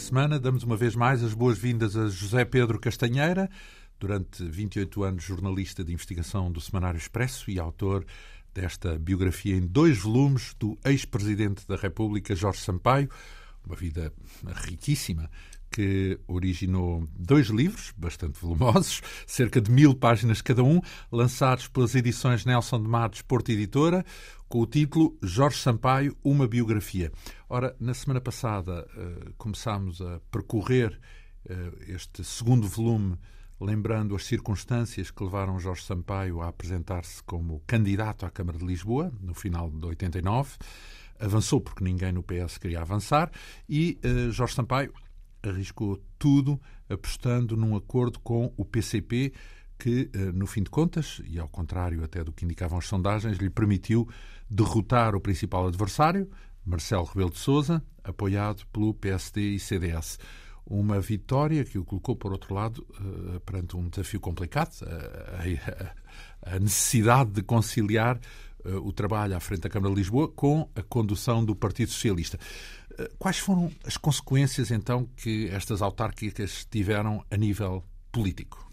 Semana. Damos uma vez mais as boas-vindas a José Pedro Castanheira, durante 28 anos jornalista de investigação do Semanário Expresso e autor desta biografia em dois volumes do ex-presidente da República, Jorge Sampaio, uma vida riquíssima que originou dois livros, bastante volumosos, cerca de mil páginas cada um, lançados pelas edições Nelson de Matos Porto Editora, com o título Jorge Sampaio, uma biografia. Ora, na semana passada uh, começámos a percorrer uh, este segundo volume, lembrando as circunstâncias que levaram Jorge Sampaio a apresentar-se como candidato à Câmara de Lisboa, no final de 89. Avançou porque ninguém no PS queria avançar e uh, Jorge Sampaio arriscou tudo apostando num acordo com o PCP que, eh, no fim de contas, e ao contrário até do que indicavam as sondagens, lhe permitiu derrotar o principal adversário, Marcelo Rebelo de Sousa, apoiado pelo PSD e CDS. Uma vitória que o colocou, por outro lado, eh, perante um desafio complicado, a necessidade de conciliar eh, o trabalho à frente da Câmara de Lisboa com a condução do Partido Socialista. Quais foram as consequências, então, que estas autárquicas tiveram a nível político?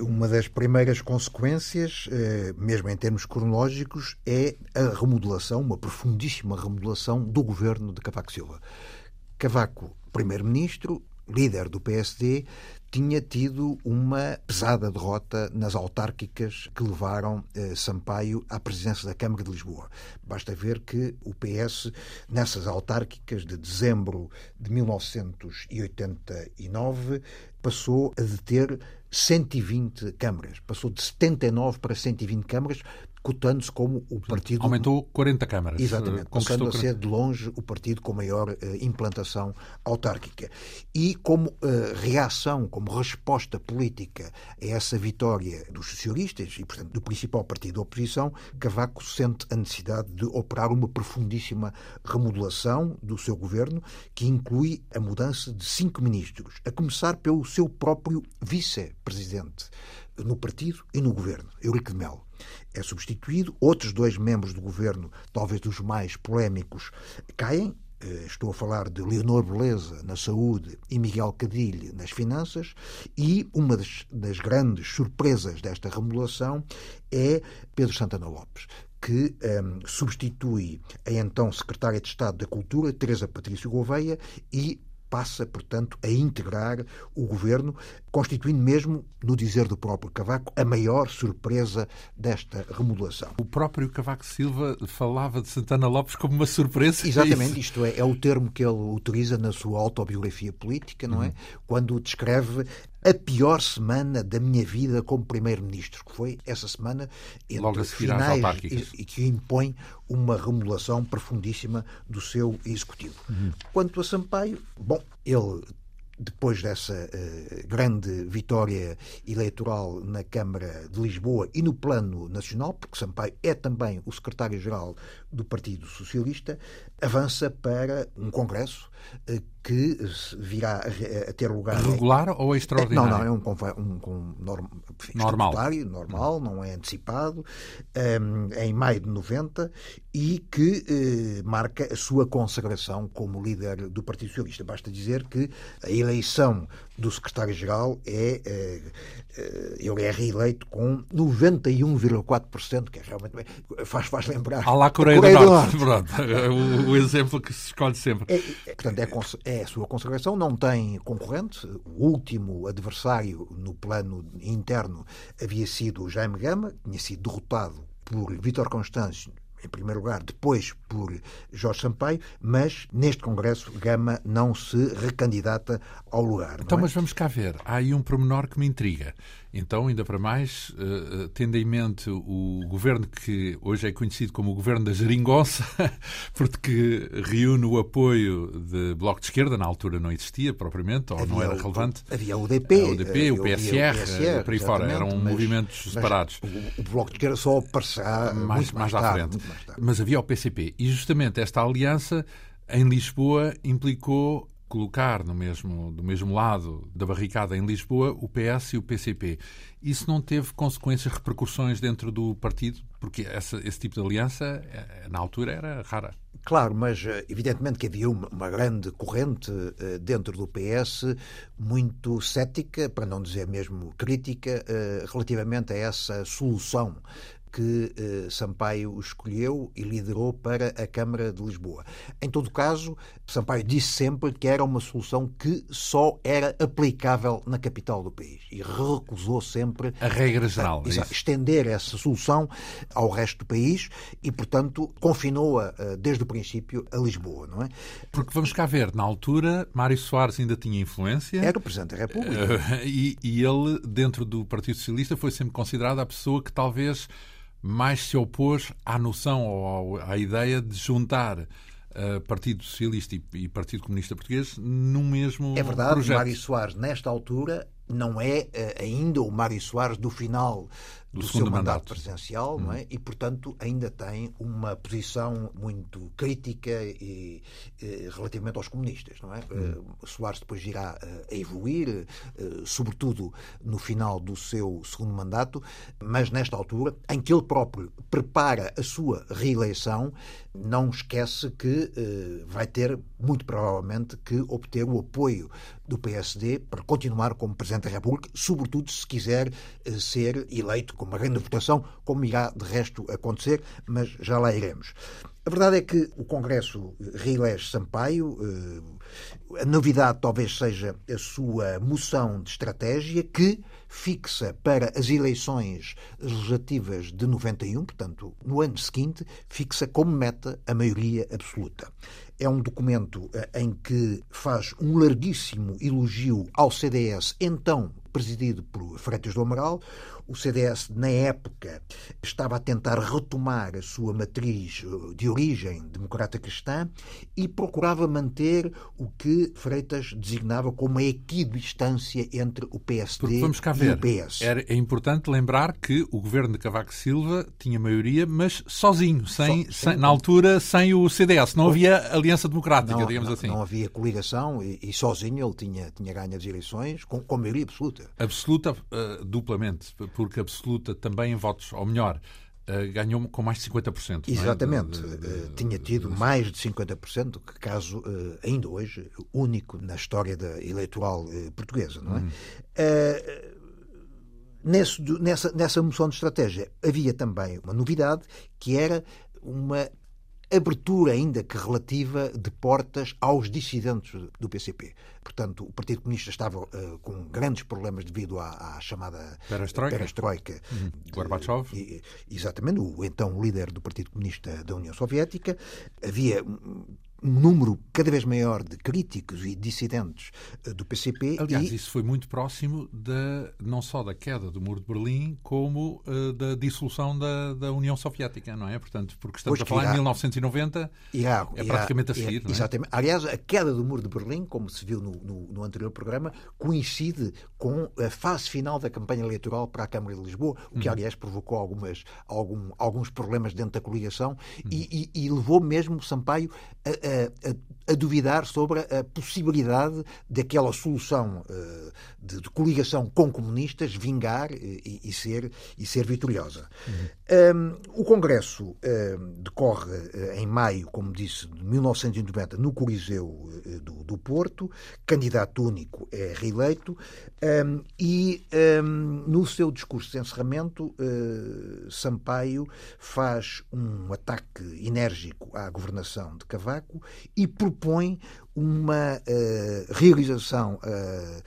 Uma das primeiras consequências, eh, mesmo em termos cronológicos, é a remodelação, uma profundíssima remodelação do governo de Cavaco Silva. Cavaco, primeiro-ministro, líder do PSD, tinha tido uma pesada derrota nas autárquicas que levaram eh, Sampaio à presidência da Câmara de Lisboa. Basta ver que o PS, nessas autárquicas de dezembro de 1989, passou a deter 120 câmaras. Passou de 79 para 120 câmaras, cotando-se como o partido. Aumentou 40 câmaras. Exatamente, passando a ser de longe o partido com maior uh, implantação autárquica. E como uh, reação, como resposta política a essa vitória dos socialistas e, portanto, do principal partido da oposição, Cavaco sente a necessidade de operar uma profundíssima remodelação do seu governo, que inclui a mudança de cinco ministros, a começar pelo seu próprio vice-presidente no partido e no governo, Eurico de Melo é substituído. Outros dois membros do governo, talvez dos mais polémicos, caem. Eh, estou a falar de Leonor Beleza na saúde e Miguel Cadilho nas finanças, e uma das, das grandes surpresas desta remodelação é Pedro Santana Lopes, que um, ehm, substitui a então Secretária de Estado da Cultura, Teresa Patrício Gouveia, e passa, portanto, a integrar o governo, constituindo mesmo, no dizer do próprio Cavaco, a maior surpresa desta remodelação. O próprio Cavaco Silva falava de Santana Lopes como uma surpresa. É Exatamente, isto é, é o termo que ele utiliza na sua autobiografia política, não é? Uhum. Quando descreve a pior semana da minha vida como primeiro-ministro, que foi essa semana entre Logo a finais e, e, que impõe uma remodelação profundíssima do seu executivo. Uhum. Quanto a Sampaio, bom, ele depois dessa uh, grande vitória eleitoral na Câmara de Lisboa e no plano nacional, porque Sampaio é também o secretário-geral do Partido Socialista, avança para um congresso uh, que virá a, ter lugar. Regular em... ou extraordinário? Não, não, é um, um, um norm... normal, normal, não é antecipado, um, em maio de 90 e que marca a sua consagração como líder do Partido Socialista. Basta dizer que a eleição do secretário-geral é, é, é, ele é reeleito com 91,4%, que é realmente faz, faz lembrar. À la Coreia, Coreia do, do Norte. É o, o, exemplo que se escolhe sempre. É, é, portanto, é, é a sua consagração, não tem concorrente. O último adversário no plano interno havia sido o Jaime Gama, tinha sido derrotado por Vítor Constâncio em primeiro lugar, depois por Jorge Sampaio, mas neste Congresso Gama não se recandidata ao lugar. Então, é? mas vamos cá ver. Há aí um pormenor que me intriga. Então, ainda para mais, uh, tendo em mente o governo que hoje é conhecido como o governo da geringonça, porque reúne o apoio de Bloco de Esquerda, na altura não existia propriamente, ou havia não era o, relevante. Havia o UDP, o UDP, o PSR, o PSR por aí fora, eram mas, movimentos separados. O, o, Bloco de Esquerda só aparecerá mais, mais, mais, à frente. Mais mas havia o PCP. E justamente esta aliança em Lisboa implicou colocar no mesmo, do mesmo lado da barricada em Lisboa o PS e o PCP. Isso não teve consequências, repercussões dentro do partido? Porque essa, esse tipo de aliança, eh, na altura, era rara. Claro, mas evidentemente que havia uma, uma grande corrente dentro do PS muito cética, para não dizer mesmo crítica, relativamente a essa solução que eh, Sampaio escolheu e liderou para a Câmara de Lisboa. Em todo caso, Sampaio disse sempre que era uma solução que só era aplicável na capital do país e recusou sempre a regra geral, a, é estender essa solução ao resto do país e, portanto, confinou-a desde o princípio a Lisboa, não é? Porque vamos cá ver, na altura, Mário Soares ainda tinha influência. Era o Presidente da República. Uh, e, e ele, dentro do Partido Socialista, foi sempre considerado a pessoa que talvez mais se opôs à noção ou à ideia de juntar uh, Partido Socialista e, e, Partido Comunista Português num mesmo É verdade, projeto. Mário Soares, nesta altura, não é uh, ainda o Mário Soares do final do, do seu mandato, mandato presidencial, hum. não é? E, portanto, ainda tem uma posição muito crítica e, e relativamente aos comunistas, não é? Hum. Uh, Soares depois irá uh, a evoluir, uh, sobretudo no final do seu segundo mandato, mas nesta altura, em que ele próprio prepara a sua reeleição, não esquece que vai ter, muito provavelmente, que obter o apoio do PSD para continuar como Presidente da República, sobretudo se quiser ser eleito com uma grande votação, como irá de resto acontecer, mas já lá iremos. A verdade é que o Congresso reelege Sampaio. Eh, a novidade talvez seja a sua moção de estratégia, que fixa para as eleições legislativas de 91, portanto, no ano seguinte, fixa como meta a maioria absoluta. É um documento eh, em que faz um larguíssimo elogio ao CDS, então presidido por Freitas do Amaral, o CDS, na época, estava a tentar retomar a sua matriz eh, de origem democrata cristã e procurava manter o que Freitas designava como a equidistância entre o PSD e o PS. Era, é importante lembrar que o governo de Cavaco Silva tinha maioria, mas sozinho, sem, so, sem, na altura sem o CDS. Não havia aliança democrática, não, digamos não, assim. Não havia coligação e, e, sozinho ele tinha, tinha ganho as eleições com, com maioria absoluta. Absoluta, uh, duplamente porque absoluta também em votos, ou melhor, Uh, ganhou com mais de 50%. Exatamente. É? De, de, de, Tinha tido mais de 50%, que caso uh, ainda hoje único na história da eleitoral portuguesa. Não é? Hum. Nesse, nessa, nessa moção de estratégia havia também uma novidade que era uma abertura, ainda que relativa, de portas aos dissidentes do PCP. Portanto, o Partido Comunista estava uh, com grandes problemas devido à, à chamada perestroika, perestroika uhum. Gorbachev. De, exatamente, o então líder do Partido Comunista da União Soviética. Havia um número cada vez maior de críticos e dissidentes eh, do PCP. Aliás, e... isso foi muito próximo da, não só da queda do Muro de Berlim, como uh, da dissolução da, da, União Soviética, não é? Portanto, porque estamos pois a falar irá, em 1990, irá, é praticamente irá, a seguir, é? Exatamente. Aliás, a queda do Muro de Berlim, como se viu no, no, no, anterior programa, coincide com a fase final da campanha eleitoral para a Câmara de Lisboa, o que, uhum. aliás, provocou algumas, algum, alguns problemas dentro da coligação uhum. e, e, e, levou mesmo Sampaio a a, a, duvidar sobre a possibilidade daquela solução uh, de, de, coligação com comunistas vingar e, e, ser, e ser vitoriosa. Uhum. Um, o Congresso decorre uh, em maio, como disse, de 1990, no Coliseu uh, do, do, Porto, candidato único é reeleito um, e um, no seu discurso de encerramento, Sampaio faz um ataque enérgico à governação de Cavaco e propõe uma uh, realização uh,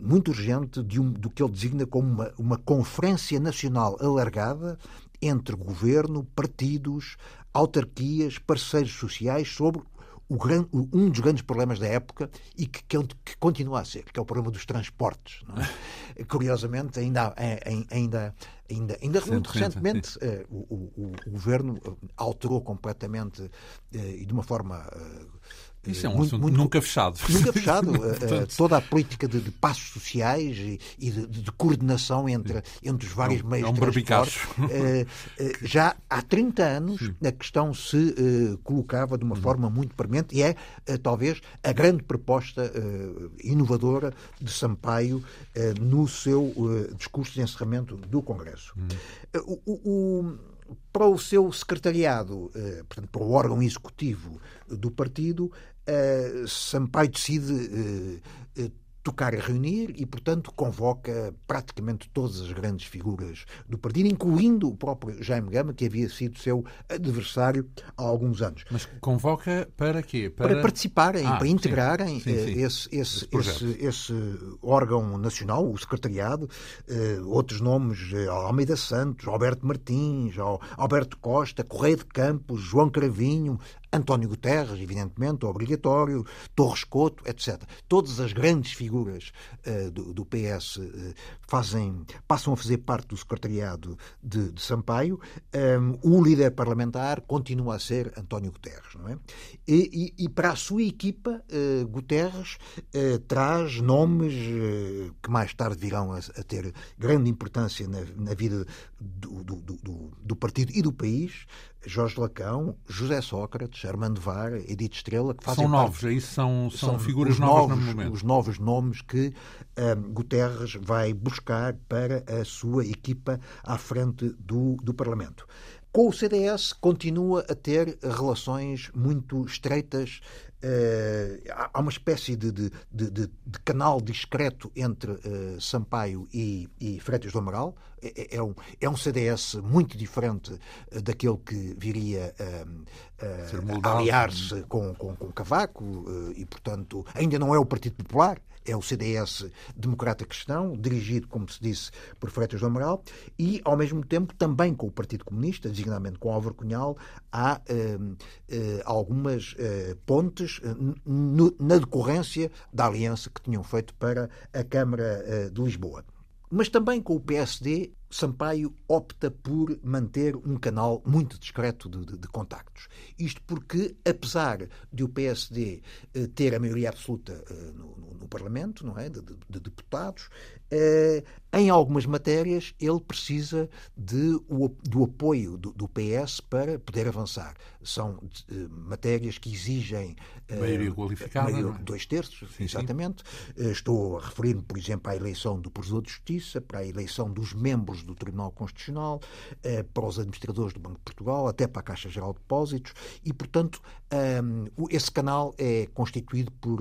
muito urgente de um, do que ele designa como uma, uma conferência nacional alargada entre governo, partidos, autarquias, parceiros sociais sobre o grande, um dos grandes problemas da época e que, que, que, continua a ser, que é o problema dos transportes. É? Curiosamente, ainda, ainda, ainda, ainda muito recentemente, uh, o, o, o, governo alterou completamente e de uma forma isso é um muito, assunto muito, nunca fechado. Nunca fechado. Eh, eh, toda a política de, de passos sociais e, e de, de, coordenação entre, entre os vários é meios é de transporte. Uh, já há 30 anos Sim. a questão se colocava de uma uhum. forma muito premente e é talvez a grande proposta inovadora de Sampaio no seu discurso de encerramento do Congresso. Uhum. o, o para o seu secretariado, portanto, para o órgão executivo do partido, Sampaio decide tocar a reunir e, portanto, convoca praticamente todas as grandes figuras do partido, incluindo o próprio Jaime Gama, que havia sido seu adversário há alguns anos. Mas convoca para quê? Para, para participarem, ah, para integrarem sim, sim, sim. Esse, esse, esse, esse, órgão nacional, o secretariado, outros nomes, Almeida Santos, Alberto Martins, Alberto Costa, Correia de Campos, João Cravinho, António Guterres, evidentemente, obrigatório, Torres Couto, etc. Todas as grandes figuras uh, do, do, PS uh, eh, fazem, passam a fazer parte do secretariado de, de Sampaio. Um, o líder parlamentar continua a ser António Guterres, não é? E, e, e para a sua equipa, uh, Guterres traz nomes que mais tarde virão a, a ter grande importância na, na vida do, do, do, do partido e do país. Jorge Lacão, José Sócrates, Armando Var, Edith Estrela, que fazem São novos, parte, isso são, são, são figuras novas novos, no momento. Os novos nomes que um, Guterres vai buscar para a sua equipa à frente do, do Parlamento. Com o CDS continua a ter relações muito estreitas. Uh, há uma espécie de, de, de, de, canal discreto entre uh, Sampaio e, e Freitas do Amaral. É, é, é, um, é um CDS muito diferente uh, daquele que viria a aliar-se com, com, com Cavaco e, portanto, ainda não é o Partido Popular é o CDS Democrata Cristão, dirigido, como se disse, por Freitas do Amaral, e, ao mesmo tempo, também com o Partido Comunista, designadamente com Álvaro Cunhal, há eh, eh, algumas eh, pontes eh, na decorrência da aliança que tinham feito para a Câmara eh, de Lisboa. Mas também com o PSD Sampaio opta por manter um canal muito discreto de, de, de, contactos. Isto porque, apesar de o PSD eh, ter a maioria absoluta eh, no, no, no, Parlamento, não é, de, de deputados, eh, em algumas matérias ele precisa de, o, do apoio do, do, PS para poder avançar. São eh, matérias que exigem eh, maioria qualificada, maioria, é? dois terços, sim, exatamente. Sim. Estou a referir-me, por exemplo, à eleição do Provedor de Justiça, para a eleição dos membros do Tribunal Constitucional, para os administradores do Banco de Portugal, até para a Caixa Geral de Depósitos, e, portanto, esse canal é constituído por,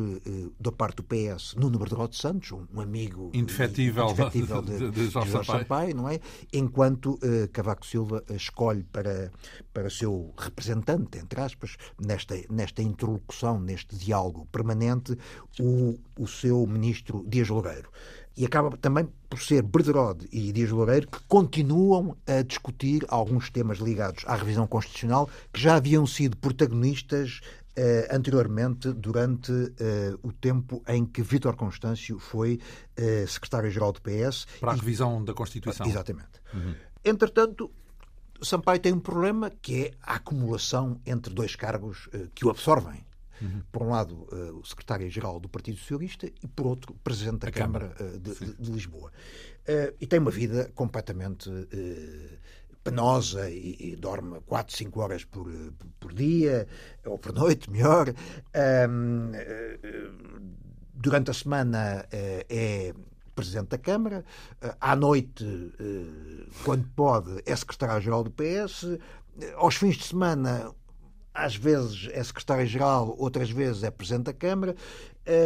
da parte do PS, Nuno Bertrand de Santos, um amigo indefetível, indefetível de, de, de Jorge Sampaio. Sampaio, não é? Enquanto uh, Cavaco Silva escolhe para, para seu representante, entre aspas, nesta, nesta interlocução, neste diálogo permanente, o, o seu ministro Dias Loureiro. E acaba também por ser Berderode e Dias Loureiro que continuam a discutir alguns temas ligados à revisão constitucional que já haviam sido protagonistas Uh, anteriormente, durante uh, o tempo em que Vítor Constâncio foi uh, secretário-geral do PS. Para a revisão da Constituição. Exatamente. Uhum. Entretanto, Sampaio tem um problema que é a acumulação entre dois cargos que o absorvem. Uhum. Por um lado, o secretário-geral do Partido Socialista e, por outro, o presidente da a Câmara, Câmara de, de, de, Lisboa. e tem uma vida completamente penosa e, e dorme 4, 5 horas por, por dia, ou por noite, melhor. Um, durante a semana uh, é Presidente da Câmara, uh, à noite, uh, quando pode, é Secretário-Geral do PS, aos fins de semana, às vezes é Secretário-Geral, outras vezes é Presidente da Câmara.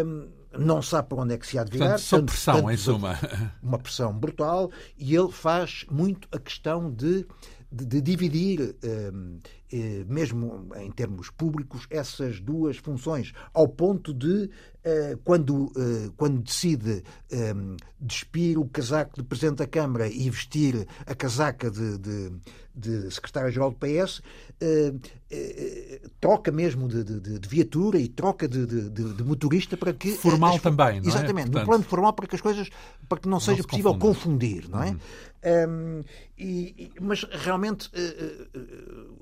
Um, não sabe para onde é que se há de virar. Portanto, pressão, tanto, em suma. Uma pressão brutal, e ele faz muito a questão de, de, de dividir, eh, eh, mesmo em termos públicos, essas duas funções, ao ponto de, eh, quando, eh, quando decide eh, despir o casaco de Presidente da Câmara e vestir a casaca de, de, de Secretário-Geral do PS, eh, eh, troca mesmo de, de, de, viatura e troca de, motorista para que. Formal as, também, não é? Exatamente, Portanto... no plano formal para que as coisas. para que não seja não se possível confundir, não é? Uhum. Um, e, mas realmente uh,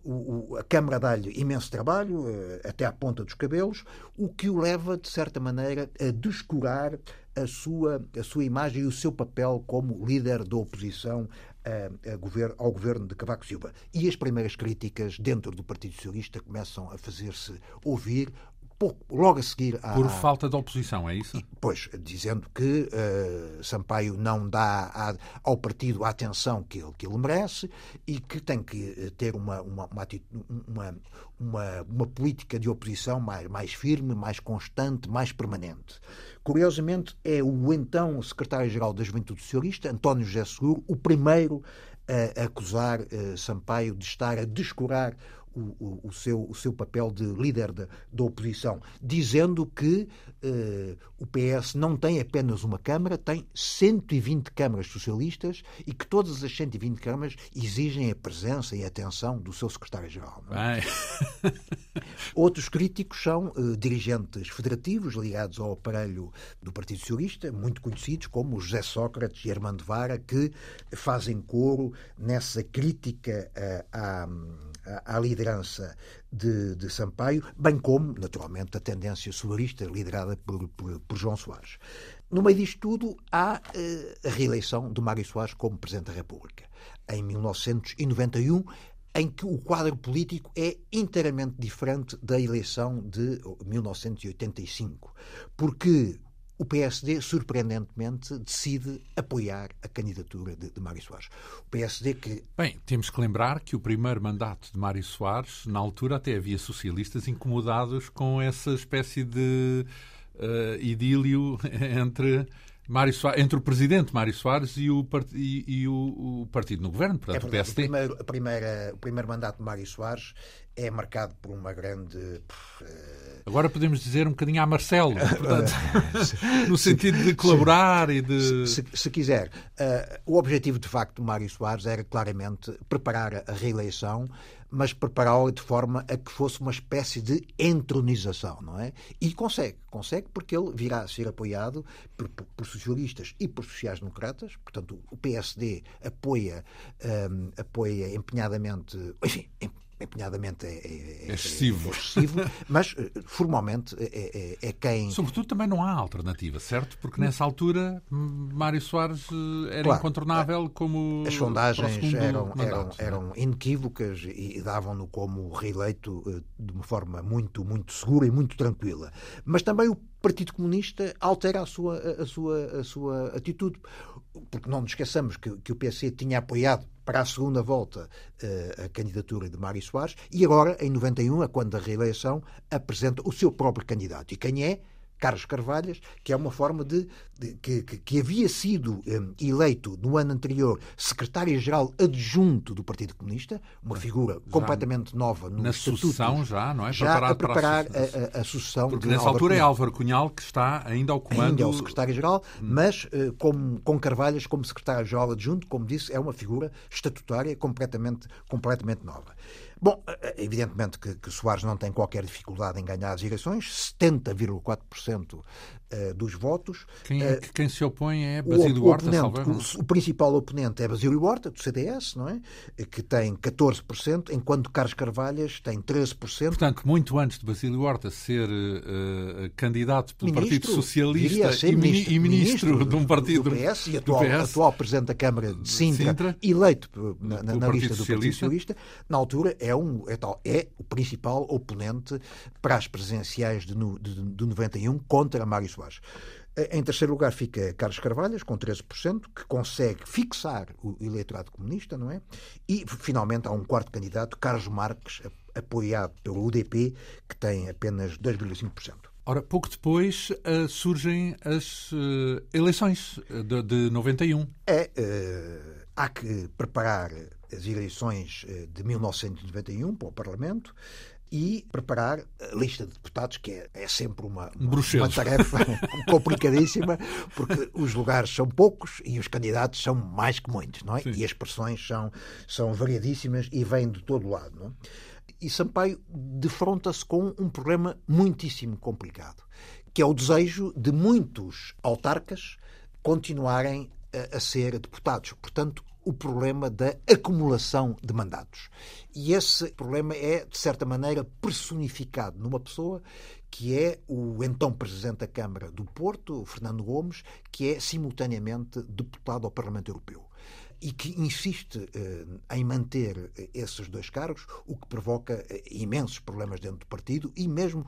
uh, a Câmara dá-lhe imenso trabalho, até à ponta dos cabelos, o que o leva, de certa maneira, a descurar a sua, a sua imagem e o seu papel como líder da oposição a, a governo, ao governo de Cavaco Silva. E as primeiras críticas dentro do Partido Socialista começam a fazer-se ouvir pouco, logo a seguir à, Por falta de oposição, é isso? Pois, dizendo que uh, Sampaio não dá ao partido a atenção que ele, que ele merece e que tem que eh, ter uma, uma, uma, uma, uma política de oposição mais, mais firme, mais constante, mais permanente. Curiosamente, é o então secretário-geral da Juventude Socialista, António José Seguro, o primeiro a acusar uh, Sampaio de estar a descurar o, o, seu, o seu papel de líder da, da oposição, dizendo que uh, o PS não tem apenas uma Câmara, tem 120 câmaras socialistas e que todas as 120 câmaras exigem a presença e a atenção do seu secretário-geral. É? Outros críticos são uh, dirigentes federativos ligados ao aparelho do Partido Socialista, muito conhecidos como José Sócrates e Armando Vara, que fazem coro nessa crítica uh, à à liderança de, de, Sampaio, bem como, naturalmente, a tendência solarista liderada por, por, por João Soares. No meio disto tudo, há eh, a reeleição de Mário Soares como Presidente da República, em 1991, em que o quadro político é inteiramente diferente da eleição de 1985, porque o PSD, surpreendentemente, decide apoiar a candidatura de, de Mário Soares. O PSD que. Bem, temos que lembrar que o primeiro mandato de Mário Soares, na altura até havia socialistas incomodados com essa espécie de uh, idílio entre. Mário Soares, entre o presidente Mário Soares e o, part... e, e o, o, partido no governo, portanto, é verdade, o PSD. O primeiro, a primeira, o primeiro mandato de Mário Soares é marcado por uma grande. Agora podemos dizer um bocadinho a Marcelo, portanto, no sentido de colaborar e de. Se, se quiser. Uh, o objetivo, de facto, de Mário Soares era claramente preparar a reeleição, mas prepará-la de forma a que fosse uma espécie de entronização, não é? E consegue, consegue porque ele virá a ser apoiado por, por, por socialistas e por sociais-democratas, portanto, o PSD apoia, um, ah, apoia empenhadamente, enfim, empenhadamente é, é, é excessivo. É, excessivo mas eh, formalmente é, é, quem. Sobretudo também não há alternativa, certo? Porque nessa altura Mário Soares eh, era claro, incontornável como. As sondagens eram, eram, eram inequívocas e davam-no como reeleito eh, de uma forma muito, muito segura e muito tranquila. Mas também o Partido Comunista altera a sua, a sua, a sua atitude. Porque não nos esqueçamos que, que o PC tinha apoiado para a segunda volta eh, a candidatura de Mário Soares e agora, em 91, a quando da reeleição, apresenta o seu próprio candidato. E quem é? Carlos Carvalhas, que é uma forma de, de que, que, havia sido um, eleito no ano anterior secretário-geral adjunto do Partido Comunista, uma figura já completamente nova no na sucessão já, não é? Já a preparar a, a, a, sucessão. Porque nessa altura Cunhal. é Álvaro Cunhal que está ainda ao comando. Ainda é o secretário-geral, hum. mas uh, com, com Carvalhas como secretário-geral adjunto, como disse, é uma figura estatutária completamente, completamente nova. Bom, eh, evidentemente que, que Soares não tem qualquer dificuldade em ganhar as eleições, 70,4% uh, dos votos. Quem, é, quem se opõe é Basílio o, Horta, o, o, principal oponente é Basílio Horta, do CDS, não é? que tem 14%, enquanto Carlos Carvalhas tem 13%. Portanto, muito antes de Basílio Horta ser uh, candidato pelo ministro, Partido Socialista e, ministro, e ministro, ministro, de um partido do PS e atual, PS, atual Presidente da Câmara de Sintra, Sintra eleito na, na, na lista do Partido Socialista, na altura é, um, é, tal, é o principal oponente para as presidenciais de, de, de 91 contra Mário Soares. Em terceiro lugar fica Carlos Carvalhas, com 13%, que consegue fixar o eleitorado comunista, não é? E, finalmente, há um quarto candidato, Carlos Marques, apoiado pelo UDP, que tem apenas 2,5%. Ora, pouco depois uh, surgem as uh, eleições de, de 91. É, uh, há que preparar as eleições de 1991 para o Parlamento e preparar a lista de deputados, que é, é sempre uma, uma, uma tarefa complicadíssima, porque os lugares são poucos e os candidatos são mais que muitos, não é? Sim. E as pressões são, são variadíssimas e vêm de todo lado, não é? E Sampaio defronta-se com um problema muitíssimo complicado, que é o desejo de muitos autarcas continuarem a, a ser deputados. Portanto, o problema da acumulação de mandatos. E esse problema é, de certa maneira, personificado numa pessoa que é o então Presidente da Câmara do Porto, Fernando Gomes, que é simultaneamente deputado ao Parlamento Europeu. E que insiste uh, em manter esses dois cargos, o que provoca imensos problemas dentro do partido e mesmo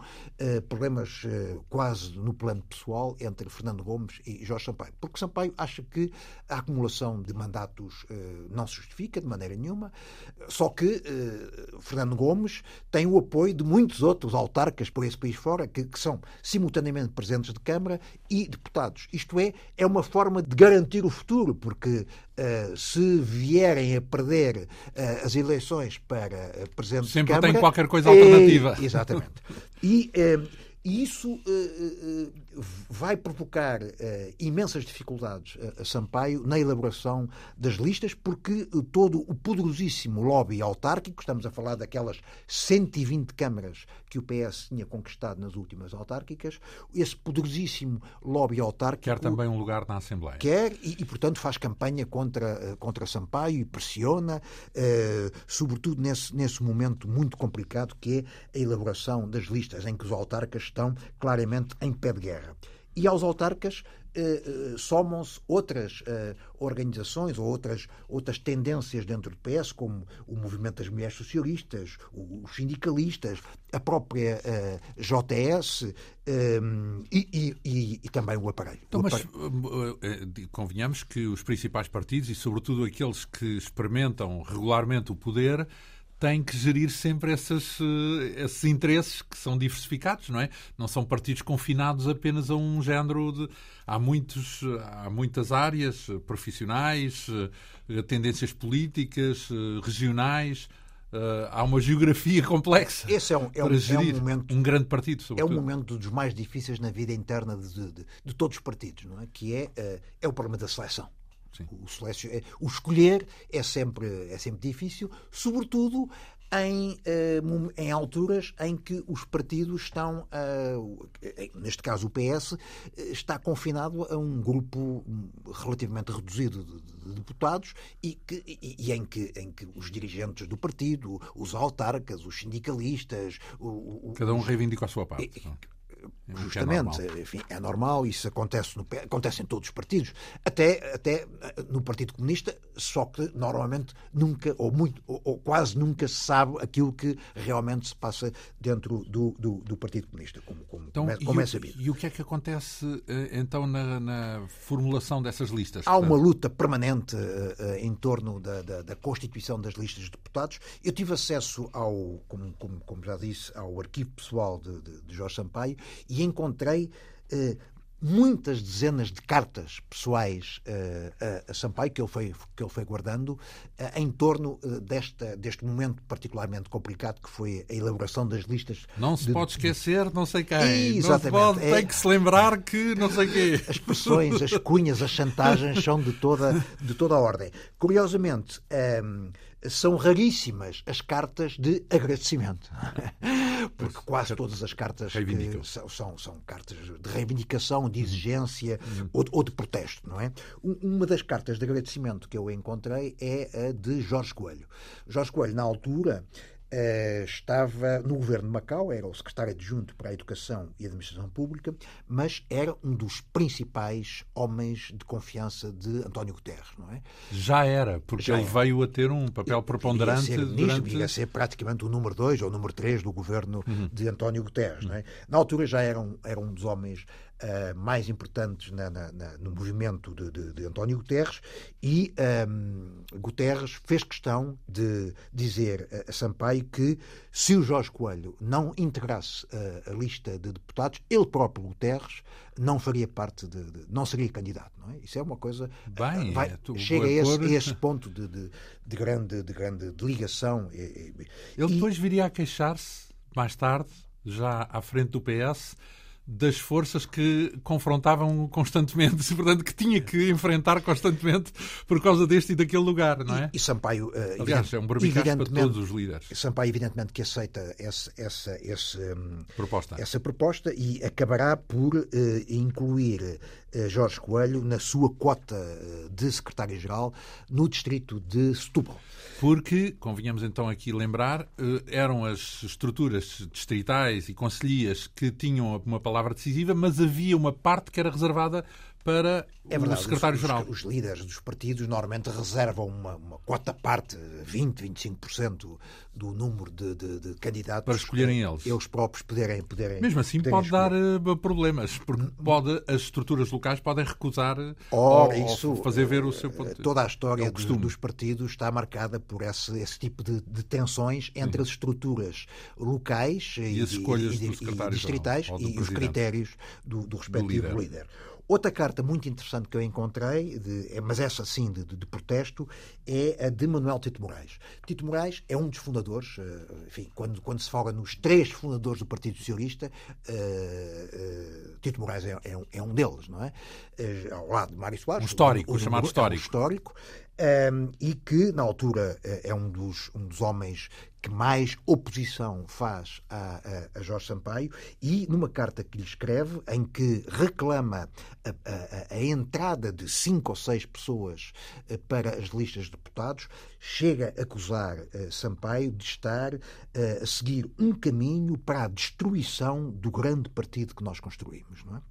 problemas quase no plano pessoal entre Fernando Gomes e Jorge Sampaio. Porque Sampaio acha que a acumulação de mandatos não se justifica de maneira nenhuma, só que Fernando Gomes tem o apoio de muitos outros autarcas por esse país fora, que, que são simultaneamente presidentes de Câmara e deputados. Isto é, é uma forma de garantir o futuro, porque uh, se vierem a perder uh, as eleições para uh, presidente Sempre de Câmara... Sempre tem qualquer coisa alternativa. É, exatamente. E e isso uh, uh, vai provocar uh, imensas dificuldades a, Sampaio na elaboração das listas, porque todo o poderosíssimo lobby autárquico, estamos a falar daquelas 120 câmaras que o PS tinha conquistado nas últimas autárquicas, esse poderosíssimo lobby autárquico. Quer também um lugar na Assembleia. Quer, e, e portanto faz campanha contra, contra Sampaio e pressiona, sobretudo nesse, nesse momento muito complicado que é a elaboração das listas, em que os autarcas estão claramente em pé de guerra. E aos autarcas eh, eh, somam-se outras eh, organizações ou outras, outras tendências dentro do PS, como o movimento das mulheres socialistas, os sindicalistas, a própria eh, JS eh, e, e, e, também o aparelho. Então, o aparelho. mas convenhamos que os principais partidos e, sobretudo, aqueles que experimentam regularmente o poder tem que gerir sempre esses, eh, esses interesses que são diversificados, não é? Não são partidos confinados apenas a um género de. Há, muitos, há muitas áreas profissionais, eh, tendências políticas, eh, regionais. há uma geografia complexa. Esse é um, é um, é um momento. Um grande partido, sobretudo. É um momento dos mais difíceis na vida interna de, de, de todos os partidos, não é? Que é, é o problema da seleção. O. É, o escolher é sempre, é sempre difícil, sobretudo em, eh, em alturas em que os partidos estão, eh, neste caso o PS, está confinado a um grupo relativamente reduzido de, deputados e, que, e, em, que, em que os dirigentes do partido, os autarcas, os sindicalistas. O, Cada um reivindica a sua parte. É Justamente, é enfim, é normal, isso acontece, no, acontece em todos os partidos, até, até eh, no Partido Comunista, só que normalmente nunca, ou, muito, ou, ou quase nunca se sabe aquilo que realmente se passa dentro do, do, do Partido Comunista, como, como, então, como, é, como é sabido. E o que é que acontece eh, então na, na formulação dessas listas? Há uma luta permanente uh, em torno da, da, da, constituição das listas de deputados. Eu tive acesso ao, como, como, como já disse, ao arquivo pessoal de, de, de Jorge Sampaio e encontrei eh, muitas dezenas de cartas pessoais uh, a, a Sampaio que ele foi, que ele foi guardando uh, em torno desta, deste momento particularmente complicado que foi a elaboração das listas. Não se de... pode esquecer não sei quem. Exatamente. Não se pode, é... tem que se lembrar que não sei quê. As pressões, as cunhas, as chantagens são de toda, de toda a ordem. Curiosamente, um, são raríssimas as cartas de agradecimento. Porque quase todas as cartas são, são, são, cartas de reivindicação, de exigência uhum. ou, ou, de protesto, não é? Uma das cartas de agradecimento que eu encontrei é a de Jorge Coelho. Jorge Coelho, na altura, estava no governo de Macau, era o secretário adjunto para a Educação e Administração Pública, mas era um dos principais homens de confiança de António Guterres, não é? Já era, porque Já ele era. veio a ter um papel preponderante ser ministro, durante... a ser praticamente o número dois ou o número três do governo uhum. de António Guterres, uhum. não é? Na altura já era um, era um dos homens uh, mais importantes na, na, na, no movimento de, de, de, António Guterres e um, ehm, Guterres fez questão de dizer a Sampaio que se o Jorge Coelho não integrasse a, a lista de deputados, ele próprio, Guterres, não faria parte de, de, não seria candidato, não é? Isso é uma coisa Bem, vai, é, chega a esse, a esse, ponto de, de, de, grande, de grande ligação. Ele depois viria a queixar-se mais tarde, já à frente do PS, das forças que confrontavam constantemente, portanto, que tinha que enfrentar constantemente por causa deste e daquele lugar, não é? E, e Sampaio, uh, aliás, é um barbicaço para todos os líderes. Sampaio, evidentemente, que aceita essa, essa, essa, um, proposta. essa proposta e acabará por uh, incluir uh, Jorge Coelho na sua cota de secretário-geral no distrito de Setúbal. Porque, convenhamos então aqui lembrar, eram as estruturas distritais e conselhias que tinham uma palavra decisiva, mas havia uma parte que era reservada para é verdade, o secretário-geral. Os, os, líderes dos partidos normalmente reservam uma, uma quota parte, 20, 25% do número de, de, de, candidatos para escolherem eles. Eles próprios poderem. poderem Mesmo assim, poderem pode escolher. dar uh, problemas, porque pode, as estruturas locais podem recusar Ora, ou, isso, ou fazer ver o seu ponto de Toda a história é dos, dos, partidos está marcada por esse, esse tipo de, de tensões entre Sim. as estruturas locais e, e as escolhas e, e distritais e os critérios do, do respectivo do líder. líder. Outra carta muito interessante que eu encontrei, de, é, mas essa sim de, de, de, protesto, é a de Manuel Tito Moraes. Tito Moraes é um dos fundadores, uh, enfim, quando, quando se fala nos três fundadores do Partido Socialista, uh, uh, Tito Moraes é, é, um, é, um, deles, não é? ao lado de Mário Soares. Um histórico, o, o, chamado histórico. É um histórico um, e que, na altura, é um dos, um dos homens que mais oposição faz a, a, a, Jorge Sampaio e numa carta que lhe escreve, em que reclama a, a, entrada de cinco ou seis pessoas eh, para as listas de deputados, chega a acusar uh, Sampaio de estar a seguir um caminho para a destruição do grande partido que nós construímos. Não é?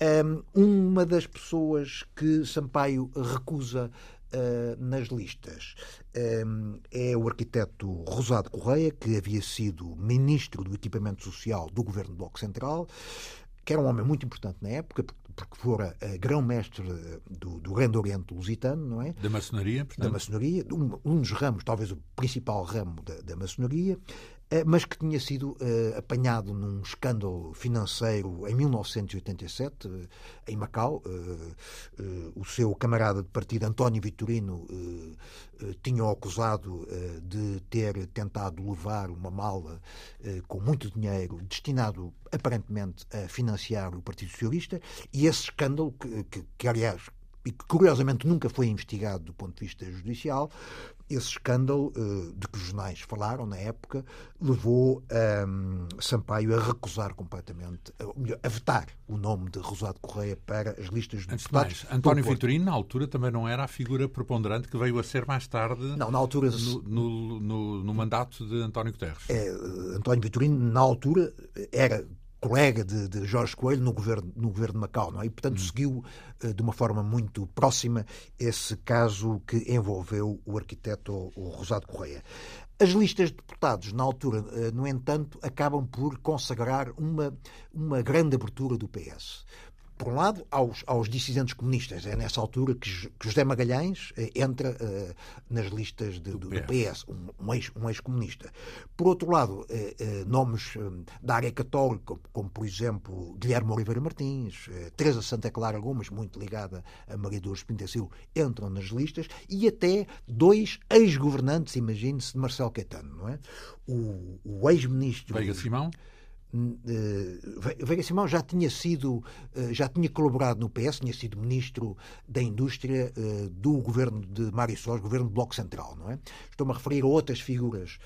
Um, uma das pessoas que Sampaio recusa uh, nas listas. Um, é o arquiteto Rosado Correia, que havia sido ministro do Equipamento Social do governo do Bloco Central, que era um homem muito importante na época, porque fora uh, grão-mestre do, do Grande Oriente Lusitano, não é? Da maçonaria, portanto. Da maçonaria, um, um dos ramos, talvez o principal ramo da, da maçonaria, eh, mas que tinha sido uh, apanhado num escândalo financeiro em 1987, uh, em Macau. O seu camarada de partido, António Vitorino, tinha acusado de ter tentado levar uma mala com muito dinheiro destinado aparentemente a financiar o Partido Socialista, e esse escândalo, que, que, que aliás e que curiosamente nunca foi investigado do ponto de vista judicial, esse escândalo uh, de que os jornais falaram na época levou um, Sampaio a recusar completamente, ou melhor, a vetar o nome de Rosado Correia para as listas de Antes deputados. De mais, António Vitorino, na altura, também não era a figura preponderante que veio a ser mais tarde não, na altura, no, no, no, no mandato de António Guterres. É, António Vitorino, na altura, era colega de, de, Jorge Coelho no governo, no governo de Macau, não é? E, portanto, hum. seguiu uh, de uma forma muito próxima esse caso que envolveu o arquiteto o Rosado Correia. As listas de deputados, na altura, uh, no entanto, acabam por consagrar uma, uma grande abertura do PS por um lado, aos, aos dissidentes comunistas. É nessa altura que, que José Magalhães eh, entra uh, nas listas de, do, do, PS, um, um ex-comunista. Um por outro lado, eh, eh, nomes da área católica, como, por exemplo Guilherme Oliveira Martins, Teresa Santa Clara Gomes, muito ligada a Maria Dores Pinta Silva, entram nas listas, e até dois ex-governantes, imagine-se, de Marcelo Caetano, não é? O, o ex-ministro... Veiga Simão? Uh, Veiga Simão já tinha sido, uh, já tinha colaborado no PS, tinha sido ministro da Indústria uh, do governo de Mário Soares, governo do Bloco Central, não é? Estou-me a referir a outras figuras,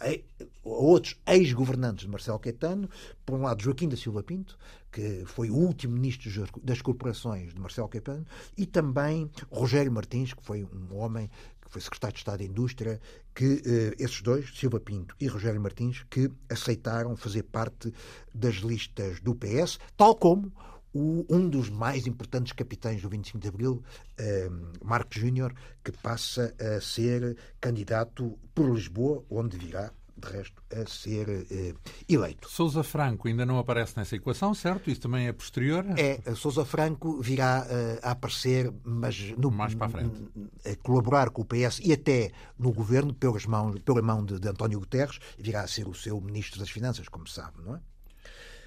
a outros ex-governantes de Marcelo Caetano, por um lado Joaquim da Silva Pinto, que foi o último ministro das corporações de Marcelo Caetano, e também Rogério Martins, que foi um homem foi secretário de Estado da Indústria, que eh, esses dois, Silva Pinto e Rogério Martins, que aceitaram fazer parte das listas do PS, tal como o, um dos mais importantes capitães do 25 de Abril, eh, Marcos Júnior, que passa a ser candidato por Lisboa, onde virá de resto, a ser eh, eleito. Sousa Franco ainda não aparece nessa equação, certo? Isso também é posterior? É, Sousa Franco virá eh, a aparecer, mas no, mais para a frente. A colaborar com o PS e até no governo, pelas mãos, pela mão de, de António Guterres, virá a ser o seu Ministro das Finanças, como sabe, não é?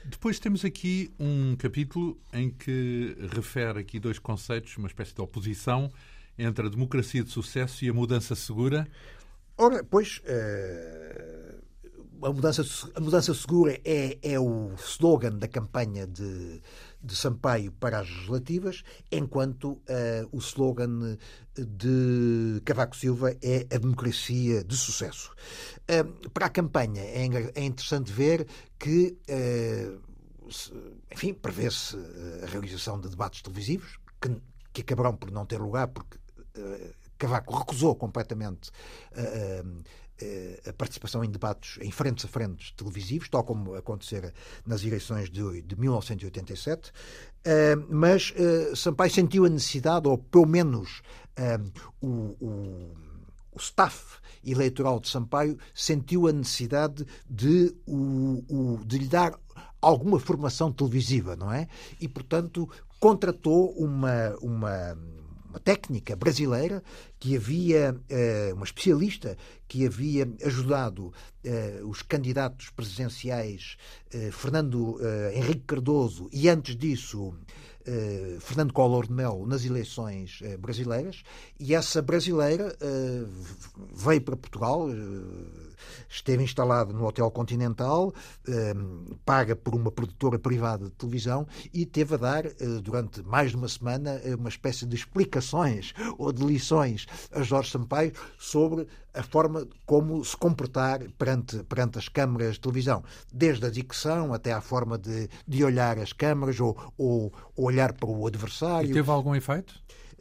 Depois temos aqui um capítulo em que refere aqui dois conceitos, uma espécie de oposição entre a democracia de sucesso e a mudança segura. Ora, pois, uh, a, mudança, a mudança segura é, é o slogan da campanha de, de Sampaio para as legislativas, enquanto uh, o slogan de Cavaco Silva é a democracia de sucesso. Uh, para a campanha é, é interessante ver que, enfim, prevê-se a realização de debates televisivos, que, que acabarão por não ter lugar porque Cavaco recusou completamente uh, uh, participação em debates em frentes a frentes televisivos, tal como acontecera nas eleições de, de 1987. mas Sampaio sentiu a necessidade, ou pelo menos o, o, o staff eleitoral de Sampaio sentiu a necessidade de, o, de lhe dar alguma formação televisiva, não é? E, portanto, contratou uma, uma técnica brasileira que havia, uh, uma especialista que havia ajudado uh, os candidatos presidenciais uh, Fernando Henrique Cardoso e, antes disso, Fernando Collor de Mello nas eleições brasileiras e essa brasileira veio para Portugal esteve instalado no Hotel Continental, paga por uma produtora privada de televisão e teve a dar, eh, durante mais de uma semana, eh, uma espécie de explicações ou de lições a Jorge Sampaio sobre a forma como se comportar perante, perante as câmaras de televisão, desde a dicção até à forma de, de olhar as câmaras ou, ou olhar para o adversário. E teve algum efeito?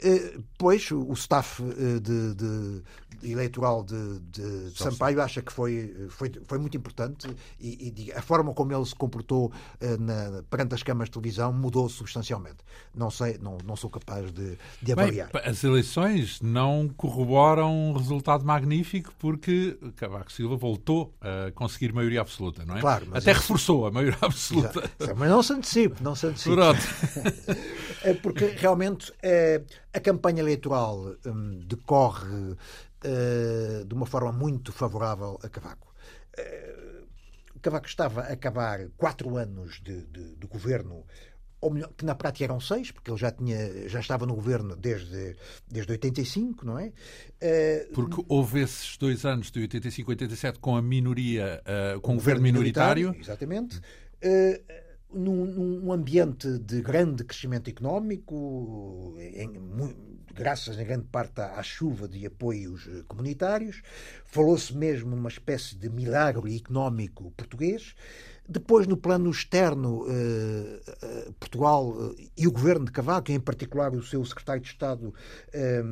Eh, pois, o staff eh, de, de, eleitoral de, de Sampaio acha que foi, foi, foi muito importante e, e, a forma como ele se comportou eh, na, perante as câmaras de televisão mudou substancialmente. Não sei, não, não sou capaz de, de avaliar. Bem, as eleições não corroboram um resultado magnífico porque Cavaco Silva voltou a conseguir maioria absoluta, não é? Claro, Até reforçou a maioria absoluta. Exato. Mas não se antecipe, não se antecipe. Pronto. É porque realmente é, a campanha eleitoral hum, decorre uh, de uma forma muito favorável a Cavaco. Uh, Cavaco estava a acabar quatro anos de, de, de governo ou melhor, que na prática eram seis, porque ele já, tinha, já estava no governo desde, desde 85, não é? Uh, porque houve esses dois anos, de 85 e 87, com a minoria, uh, com o governo minoritário. minoritário exatamente. Uh, num, num, ambiente de grande crescimento económico, em, graças em grande parte à, à chuva de apoios eh, comunitários, falou-se mesmo numa espécie de milagre económico português. Depois, no plano externo, eh, eh, Portugal eh, e o governo de Cavaco, em particular o seu secretário de Estado, eh,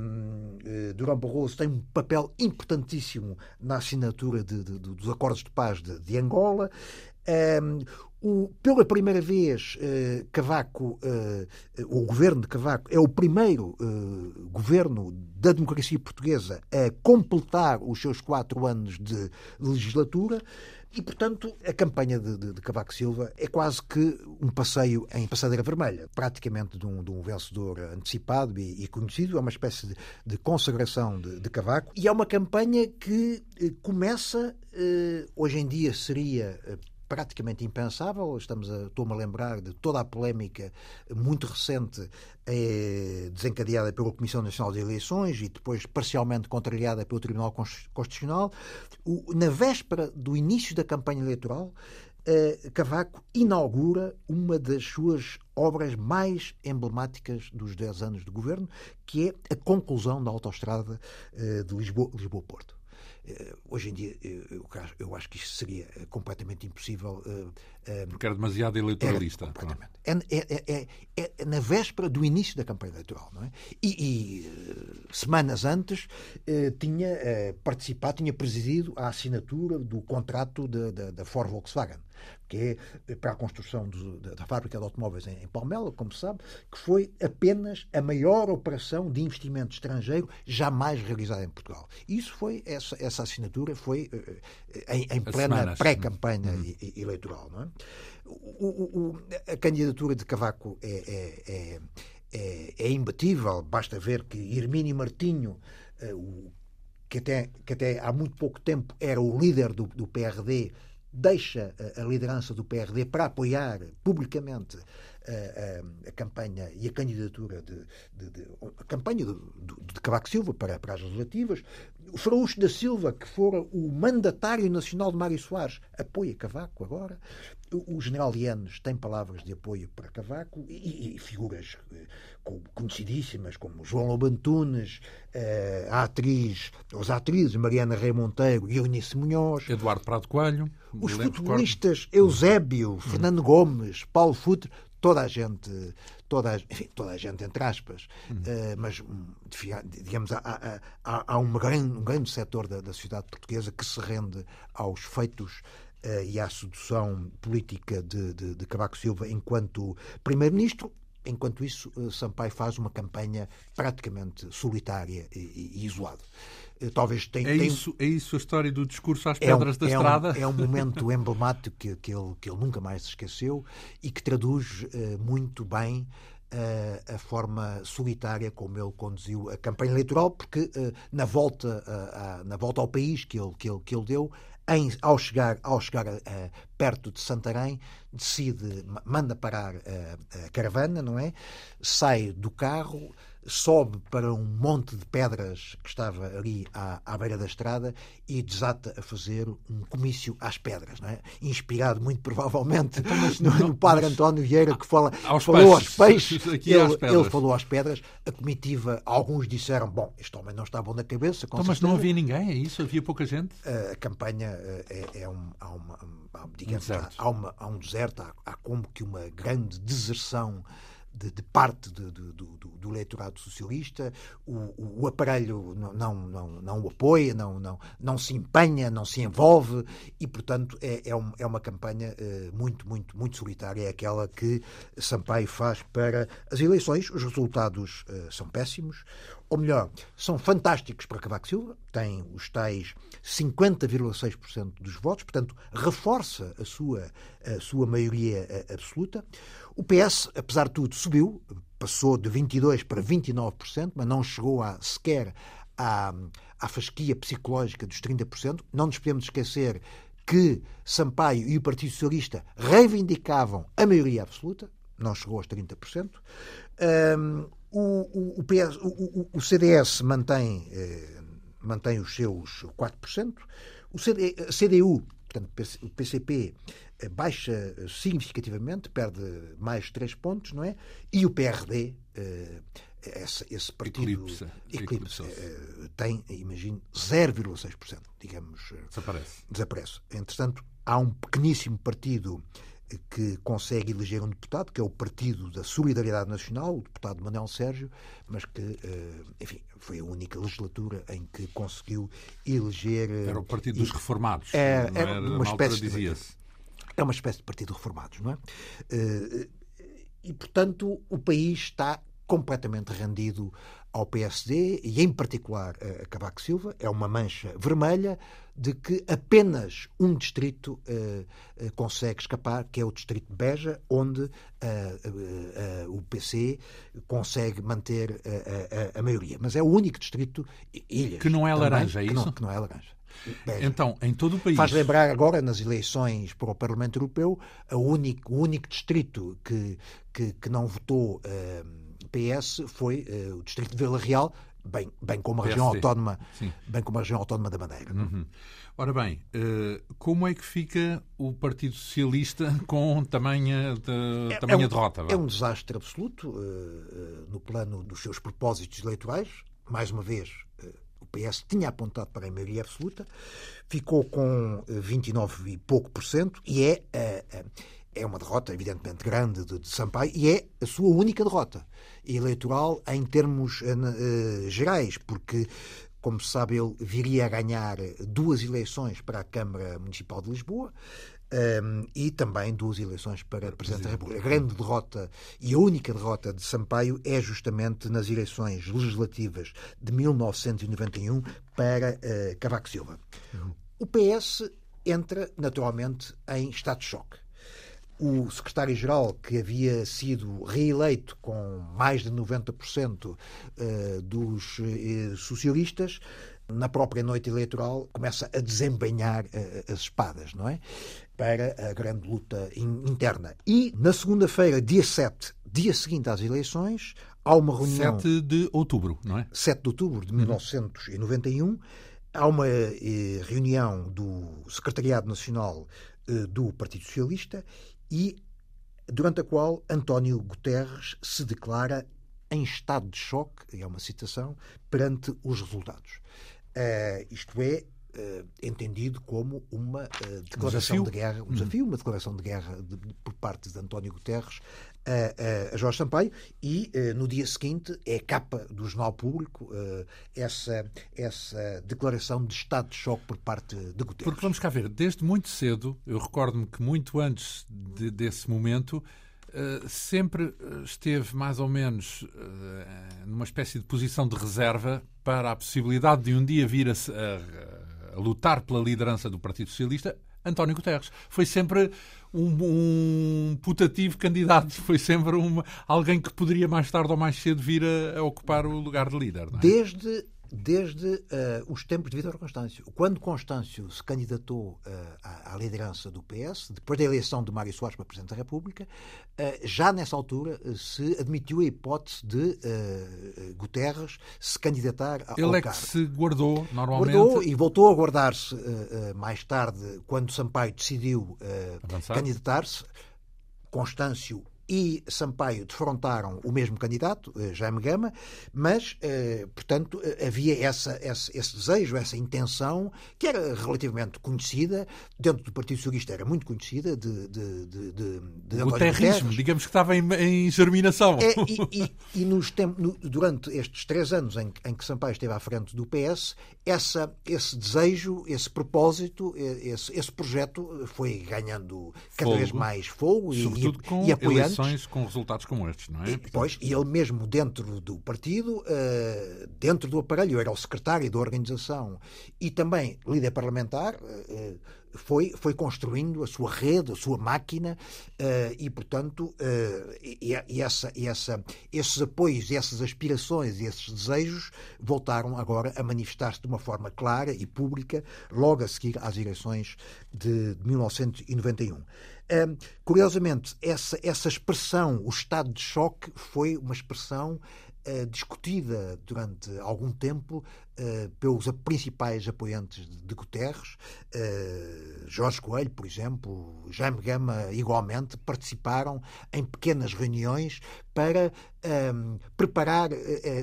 eh Durão Barroso, têm um papel importantíssimo na assinatura de, de, dos acordos de paz de, de Angola. O, pela primeira vez, eh, Cavaco, eh, o governo de Cavaco, é o primeiro eh, governo da democracia portuguesa a completar os seus quatro anos de legislatura. E, portanto, a campanha de, de, de, Cavaco Silva é quase que um passeio em passadeira vermelha, praticamente de um, de um vencedor antecipado e, e, conhecido. É uma espécie de, consagração de, Cavaco. E é uma campanha que eh, começa, eh, hoje em dia seria eh, praticamente impensável. Estamos a, estou-me a lembrar de toda a polémica muito recente eh, desencadeada pela Comissão Nacional de Eleições e depois parcialmente contrariada pelo Tribunal Constitucional. O, na véspera do início da campanha eleitoral, eh, Cavaco inaugura uma das suas obras mais emblemáticas dos 10 anos de governo, que é a conclusão da autoestrada eh, de Lisboa-Porto. lisboa porto hoje em dia, eu, eu, acho que isto seria eh, completamente impossível. Eh, Porque era demasiado eleitoralista. completamente. É, é, é, é, na véspera do início da campanha eleitoral, não é? E, e semanas antes tinha participado, tinha presidido a assinatura do contrato da Ford Volkswagen que é para a construção do, da, da, fábrica de automóveis em, em Palmela, como se sabe, que foi apenas a maior operação de investimento estrangeiro jamais realizada em Portugal. Isso foi, essa, essa assinatura foi uh, em, em plena pré-campanha uhum. eleitoral. Não é? O, o, a candidatura de Cavaco é, é, é, é, é imbatível, basta ver que Hermínio Martinho, o, que até, que até há muito pouco tempo era o líder do, do PRD, deixa a liderança do PRD para apoiar publicamente a, a, a campanha e a candidatura de, de, de a campanha de, de, Cavaco Silva para, para as legislativas. O Fraúcho da Silva, que fora o mandatário nacional de Mário Soares, apoia Cavaco agora. O, general Lianes tem palavras de apoio para Cavaco e, e figuras eh, conhecidíssimas como João Lobo Antunes, eh, a atriz, as atrizes Mariana Rei Monteiro e Eunice Munhoz. Eduardo Prado Coelho. Os futebolistas Eusébio, Fernando Gomes, Paulo Futre, toda a gente, toda a, enfim, toda a gente entre aspas, uhum. uh, mas hum, digamos, há, há, há um, grande, um grande setor da, da sociedade portuguesa que se rende aos feitos uh, e à sedução política de, de, de Cavaco Silva enquanto primeiro-ministro. Enquanto isso, Sampaio faz uma campanha praticamente solitária e, e isolada. Talvez tenha. É, isso, é isso a história do discurso às pedras é um, da é estrada? Um, é um momento emblemático que, que, ele, que ele nunca mais se esqueceu e que traduz uh, muito bem uh, a forma solitária como ele conduziu a campanha eleitoral, porque uh, na, volta, na volta ao país que ele, que ele, que ele deu, em, ao chegar, ao chegar perto de Santarém, decide, manda parar a caravana, não é? Sai do carro, sobe para um monte de pedras que estava ali à, à beira da estrada e desata a fazer um comício às pedras, é? inspirado muito provavelmente então, no, no, padre mas, António Vieira que fala, aos falou peixes. aos peixes, ele, ele, falou às pedras, a comitiva, alguns disseram, bom, este homem não está bom na cabeça. Então, mas não havia ninguém, é isso? Havia pouca gente? A, campanha é, é um, há, uma, digamos, um há, há, uma, há um deserto, há, há como que uma grande deserção de, de parte de, de, do, do, eleitorado socialista, o, o, aparelho não, não, não o apoia, não, não, não se empenha, não se envolve e, portanto, é, é, um, é uma campanha uh, muito, muito, muito solitária. É aquela que Sampaio faz para as eleições. Os resultados uh, são péssimos ou melhor, são fantásticos para Cavaco Silva, tem os tais 50,6% dos votos, portanto, reforça a sua, a sua maioria eh, absoluta. O PS, apesar de tudo, subiu, passou de 22% para 29%, mas não chegou a, sequer à, à fasquia psicológica dos 30%. Não nos podemos esquecer que Sampaio e o Partido Socialista reivindicavam a maioria absoluta, não chegou aos 30%. Um, o, o, PS, o, o, CDS mantém, eh, mantém os seus 4%. O CD, a CDU, portanto, o PCP, eh, baixa significativamente, perde mais 3 pontos, não é? E o PRD, eh, esse, esse partido Eclipse, Eclipse eh, tem, imagino, 0,6%, digamos. Desaparece. Desaparece. Entretanto, há um pequeníssimo partido que consegue eleger um deputado, que é o Partido da Solidariedade Nacional, o deputado Manuel Sérgio, mas que, eh, enfim, foi a única legislatura em que conseguiu eleger. Eh, era o Partido dos Reformados. É, era, era uma espécie de, É uma espécie de Partido Reformados, não é? Eh, e, portanto, o país está completamente rendido ao PSD e, em particular, a Cavaco Silva. É uma mancha vermelha de que apenas um distrito uh, uh, consegue escapar, que é o distrito de Beja, onde uh, o PC consegue manter a, a, maioria. Mas é o único distrito, ilhas, que não é também, laranja, é isso? Que não, que não é laranja. Beja. Então, em todo o país. Faz lembrar agora, nas eleições para o Parlamento Europeu, o único, o único distrito que, que, que não votou PS foi uh, o distrito de Vila Real, bem, bem como a região autónoma, Sim. bem como a região autónoma da Madeira. Uhum. Ora bem, uh, como é que fica o Partido Socialista com tamanha, de, é, tamanha é um, derrota? É um desastre absoluto uh, no plano dos seus propósitos eleitorais. Mais uma vez, o PS tinha apontado para a maioria absoluta, ficou com 29 e pouco por cento e é é uma derrota, evidentemente, grande de, de, Sampaio e é a sua única derrota eleitoral em termos uh, gerais, porque, como se sabe, ele viria a ganhar duas eleições para a Câmara Municipal de Lisboa. Um, ehm, e também duas eleições para Presidente da República. A grande derrota e a única derrota de Sampaio é justamente nas eleições legislativas de 1991 para uh, Cavaco Silva. Uhum. O PS entra naturalmente em estado de choque o secretário-geral, que havia sido reeleito com mais de 90% eh, dos eh, socialistas, na própria noite eleitoral começa a desempenhar eh, as espadas, não é? Para a grande luta interna. E na segunda-feira, dia 7, dia seguinte às eleições, há uma reunião. 7 de outubro, não é? 7 de outubro de 1991. Uhum. Há uma reunião do Secretariado Nacional do Partido Socialista e durante a qual António Guterres se declara em estado de choque, é uma citação, perante os resultados. Uh, isto é, entendido como uma declaração de guerra, um desafio, uma declaração de guerra de, de, por parte de António Guterres a, a, Jorge Sampaio e no dia seguinte é capa do Jornal Público essa, essa declaração de estado de choque por parte de Guterres. Porque vamos cá ver, desde muito cedo, eu recordo-me que muito antes de, desse momento, Uh, sempre esteve mais ou menos uh, numa espécie de posição de reserva para a possibilidade de um dia vir a, a, a, lutar pela liderança do Partido Socialista António Guterres. Foi sempre um, um putativo candidato, foi sempre um, alguém que poderia mais tarde ou mais cedo vir a, a ocupar o lugar de líder. É? Desde desde uh, os tempos de Vítor Constâncio. Quando Constâncio se candidatou uh, à, à, liderança do PS, depois da eleição de Mário Soares para Presidente da República, uh, já nessa altura se admitiu a hipótese de Guterres se candidatar ao Ele é que se guardou, normalmente. Guardou e voltou a guardar-se mais tarde, quando Sampaio decidiu candidatar-se. Constâncio e Sampaio defrontaram o mesmo candidato, eh, Jaime Gama, mas, eh, portanto, eh, havia essa, esse, esse, desejo, essa intenção, que era relativamente conhecida, dentro do Partido Socialista era muito conhecida, de, de, de, de, O terrismo, digamos que estava em, em germinação. É, e, e, e nos no, durante estes três anos em, em, que Sampaio esteve à frente do PS, essa, esse desejo, esse propósito, esse, esse projeto foi ganhando cada fogo. vez mais fogo e, e, e apoiantes eleições com resultados como estes, não é? E, pois, e ele mesmo dentro do partido, uh, dentro do aparelho, era o secretário da organização e também líder parlamentar, uh, foi, foi construindo a sua rede, a sua máquina uh, e, portanto, e, e, essa, e essa, esses apoios, essas aspirações e esses desejos voltaram agora a manifestar-se de uma forma clara e pública logo a seguir às eleições de 1991. Curiosamente, essa, essa expressão, o estado de choque, foi uma expressão ah, discutida durante algum tempo uh, pelos principais apoiantes de, de Guterres. Uh, Jorge Coelho, por exemplo, Jaime Gama, igualmente, participaram em pequenas reuniões para um, preparar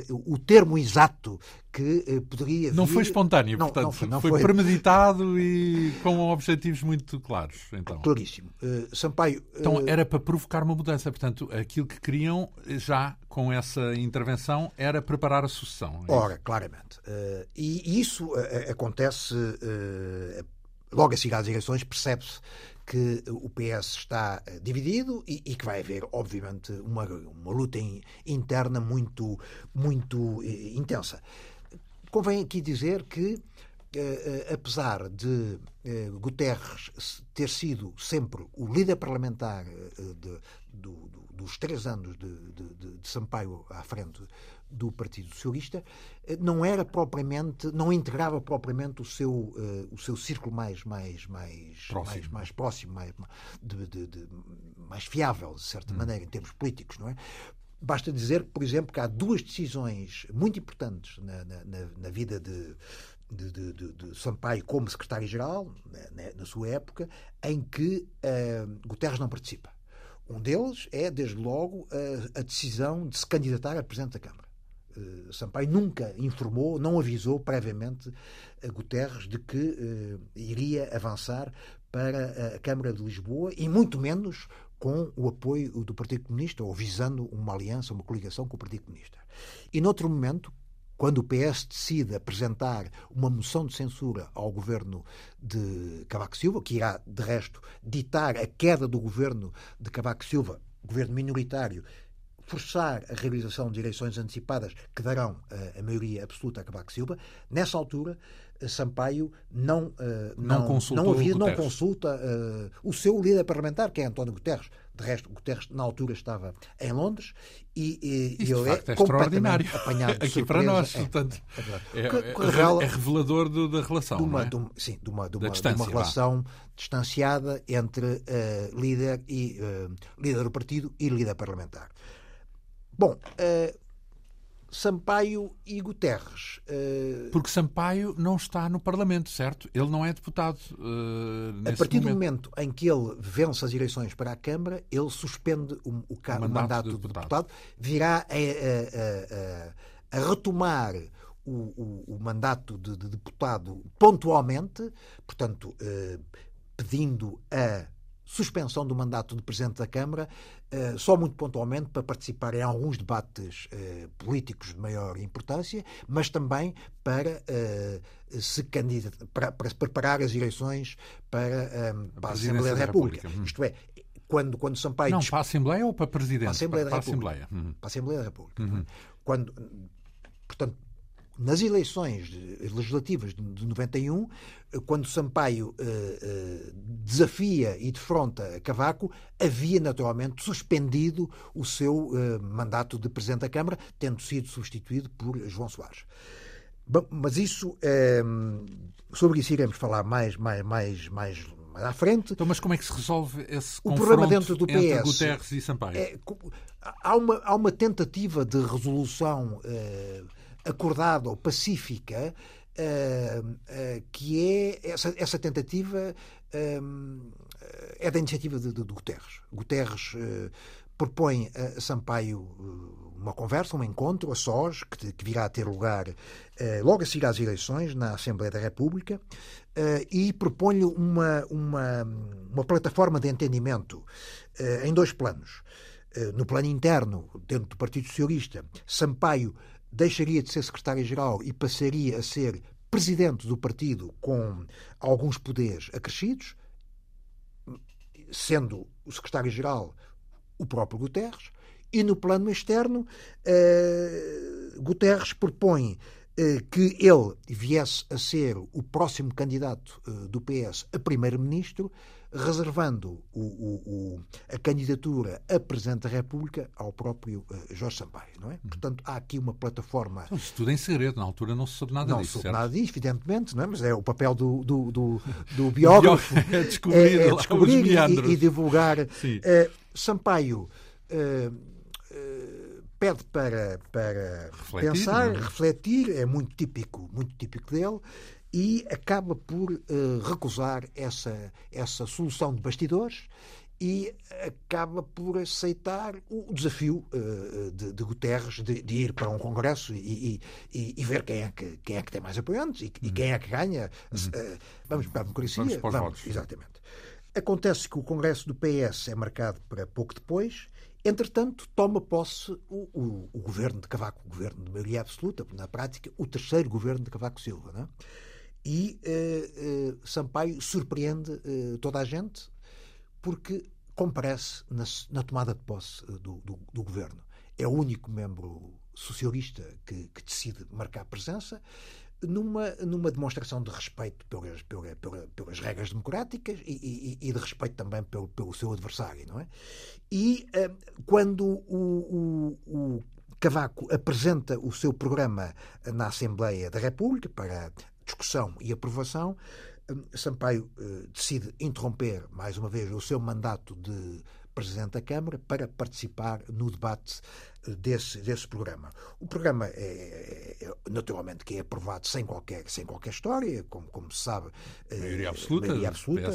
o termo exato que poderia vir... Não foi espontâneo, não, portanto, não foi, não foi, foi, premeditado e com objetivos muito claros. Então. Claríssimo. Sampaio... Então era para provocar uma mudança, portanto, aquilo que queriam já com essa intervenção era preparar a sucessão. É Ora, claramente. Uh, e isso uh, acontece uh, logo a seguir às eleições, percebe-se que o PS está dividido e, e, que vai haver, obviamente, uma, uma luta in, interna muito, muito intensa. Convém aqui dizer que, apesar de Guterres ter sido sempre o líder parlamentar de, do, do dos três anos de, de, de, Sampaio à frente do Partido Socialista, eh, não era propriamente, não integrava propriamente o seu, uh, o seu círculo mais, mais, mais, próximo. mais, mais próximo, mais, de, de, mais fiável, de certa hum. maneira, em termos políticos, não é? Basta dizer, por exemplo, que há duas decisões muito importantes na, na, na vida de, de, de, de, de, Sampaio como secretário-geral, na, na, sua época, em que uh, Guterres não participa. Um deles é, desde logo, a, a decisão de se candidatar a Presidente da Câmara. Uh, Sampaio nunca informou, não avisou previamente a Guterres de que uh, iria avançar para a Câmara de Lisboa e muito menos com o apoio do Partido Comunista ou visando uma aliança, uma coligação com o Partido Comunista. E noutro momento, quando o PS decide apresentar uma moção de censura ao governo de Cavaco Silva, que irá, de resto, ditar a queda do governo de Cavaco Silva, governo minoritário, forçar a realização de eleições antecipadas que darão uh, a maioria absoluta a Cavaco Silva, nessa altura uh, Sampaio não, uh, não, não, não, havia, não consulta o seu líder parlamentar, que é António Guterres. De resto, Guterres, na altura, estava em Londres e, e, Isso, ele é, é completamente apanhado Aqui para nós, é, portanto, é, é, é, é revelador do, da relação. De uma, de um, sim, de uma, de uma, de uma relação distanciada entre líder, e, líder do partido e líder parlamentar. Bom, uh, Sampaio e Guterres. Uh, Porque Sampaio não está no Parlamento, certo? Ele não é deputado. Uh, a partir momento. do momento em que ele vence as eleições para a Câmara, ele suspende o, o, o mandato, mandato, do deputado, deputado virá a, a, a, a retomar o, o, mandato de, de, deputado pontualmente, portanto, eh, pedindo a suspensão do mandato de Presidente da Câmara, eh, só muito pontualmente para participar em alguns debates eh, políticos de maior importância, mas também para eh, se candidatar, para, para preparar as eleições para, para a, a Assembleia da República. República. Hum. Isto é, quando, quando Sampaio. Não, para a Assembleia ou para Presidente? Para a Assembleia para, da República. Para a Assembleia, uhum. para a Assembleia da República. Uhum. Quando, portanto, nas eleições legislativas de 91, quando Sampaio eh, eh, desafia e defronta Cavaco, havia naturalmente suspendido o seu eh, mandato de Presidente da Câmara, tendo sido substituído por João Soares. Bom, mas isso, sobre isso iremos falar mais, mais, mais, mais mais à frente. Então, mas como é que se resolve esse o problema dentro do PS, entre Guterres e Sampaio? É, há, uma, há uma tentativa de resolução eh, acordada ou pacífica eh, eh, que é essa, essa tentativa é da iniciativa de, de, de Guterres. Guterres propõe a Sampaio uma conversa, um encontro a sós, que, que virá a ter lugar logo a seguir às eleições na Assembleia da República, uh, e propõe-lhe uma, uma, uma, plataforma de entendimento uh, em dois planos. Uh, no plano interno, dentro do Partido Socialista, Sampaio deixaria de ser secretário-geral e passaria a ser presidente do partido com alguns poderes acrescidos, sendo o secretário-geral o próprio Guterres, e no plano externo, Guterres propõe eh, que ele viesse a ser o próximo candidato eh, do PS a primeiro-ministro, reservando o, o, o, a candidatura a Presidente da República ao próprio uh, Jorge Sampaio, não é? Portanto, há aqui uma plataforma... Então, isso tudo em segredo, na altura não se soube nada não disso, Não se soube nada disso, evidentemente, não é? Mas é o papel do, do, do, do biógrafo é descobrir, é, é descobrir e, e, divulgar. Uh, Sampaio... Uh, pede para, para refletir, pensar, é? refletir, é muito típico, muito típico dele, e acaba por uh, recusar essa, essa solução de bastidores e acaba por aceitar o desafio uh, de, de, Guterres de, de, ir para um congresso e, e, e, ver quem é, que, quem é que tem mais apoiantes e, e quem é que ganha. Uh, vamos para a democracia. Vamos para os vamos, votos. Exatamente. Acontece que o congresso do PS é marcado para pouco depois Entretanto, toma posse o, o, o, governo de Cavaco, o governo de maioria absoluta, na prática, o terceiro governo de Cavaco Silva. Não é? E uh, uh, Sampaio surpreende uh, toda a gente porque comparece na, na tomada de posse do, do, do, governo. É o único membro socialista que, que decide marcar presença numa, numa demonstração de respeito pelas, pelas, pelas, pelas regras democráticas e, e, e, de respeito também pelo, pelo seu adversário, não é? E uh, quando o, o, o Cavaco apresenta o seu programa na Assembleia da República para discussão e aprovação, eh, Sampaio uh, decide interromper mais uma vez o seu mandato de Presidente da Câmara para participar no debate eh, desse, desse programa. O programa é, é, é, naturalmente que é aprovado sem qualquer, sem qualquer história, como, como se sabe. Eh, maioria absoluta. Maioria absoluta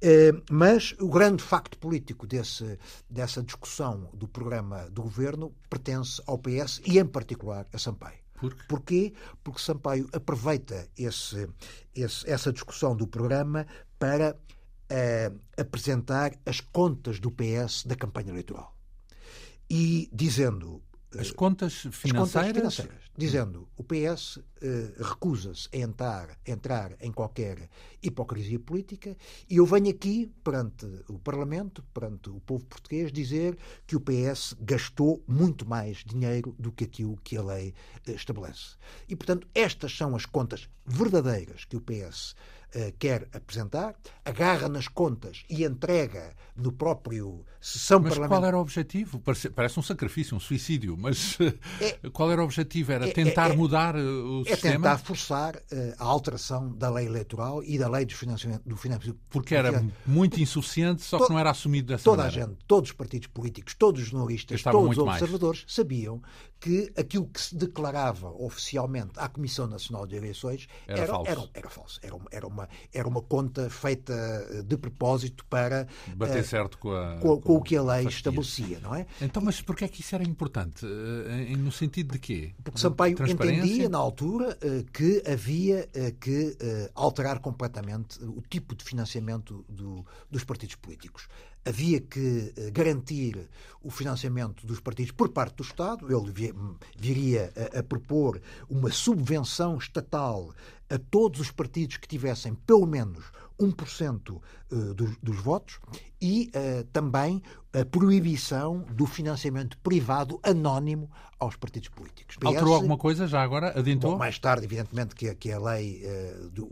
eh, mas o grande facto político desse, dessa discussão do programa do governo pertence ao PS e, em particular, a Sampaio. Por Porquê? Porque Sampaio aproveita esse, esse, essa discussão do programa para apresentar as contas do PS da campanha eleitoral. E dizendo. As contas financeiras? As contas financeiras. Dizendo o PS eh, recusa-se a entrar, entrar em qualquer hipocrisia política e eu venho aqui, perante o Parlamento, perante o povo português, dizer que o PS gastou muito mais dinheiro do que aquilo que a lei eh, estabelece. E, portanto, estas são as contas verdadeiras que o PS quer apresentar, agarra nas contas e entrega no próprio sessão mas parlamentar. qual era o objetivo? Parece, parece um sacrifício, um suicídio, mas é, qual era o objetivo? Era é, tentar é, mudar eh, o é sistema? É tentar forçar a alteração da lei eleitoral e da lei do financiamento. Do financiamento Porque era muito insuficiente, só que não era assumido dessa toda maneira. Toda a gente, todos os partidos políticos, todos os jornalistas, todos os observadores mais. sabiam que aquilo que se declarava oficialmente à Comissão Nacional de Eleições era, era, falso. Era, era falso. Era, era uma uma, era uma conta feita de propósito para bater uh, certo com, a, com, com, o que a lei estabelecia, não é? Então, mas porquê é que isso era importante? Uh, no sentido de quê? Porque Sampaio entendia na altura uh, que havia que alterar completamente o tipo de financiamento do, dos partidos políticos havia que eh, garantir o financiamento dos partidos por parte do Estado. Ele viria a, propor uma subvenção estatal a todos os partidos que tivessem pelo menos 1% eh, dos, dos votos e uh, também a proibição do financiamento privado anónimo aos partidos políticos. PS, Alterou alguma coisa já agora? Adiantou? Bom, mais tarde, evidentemente, que, que a lei uh, do,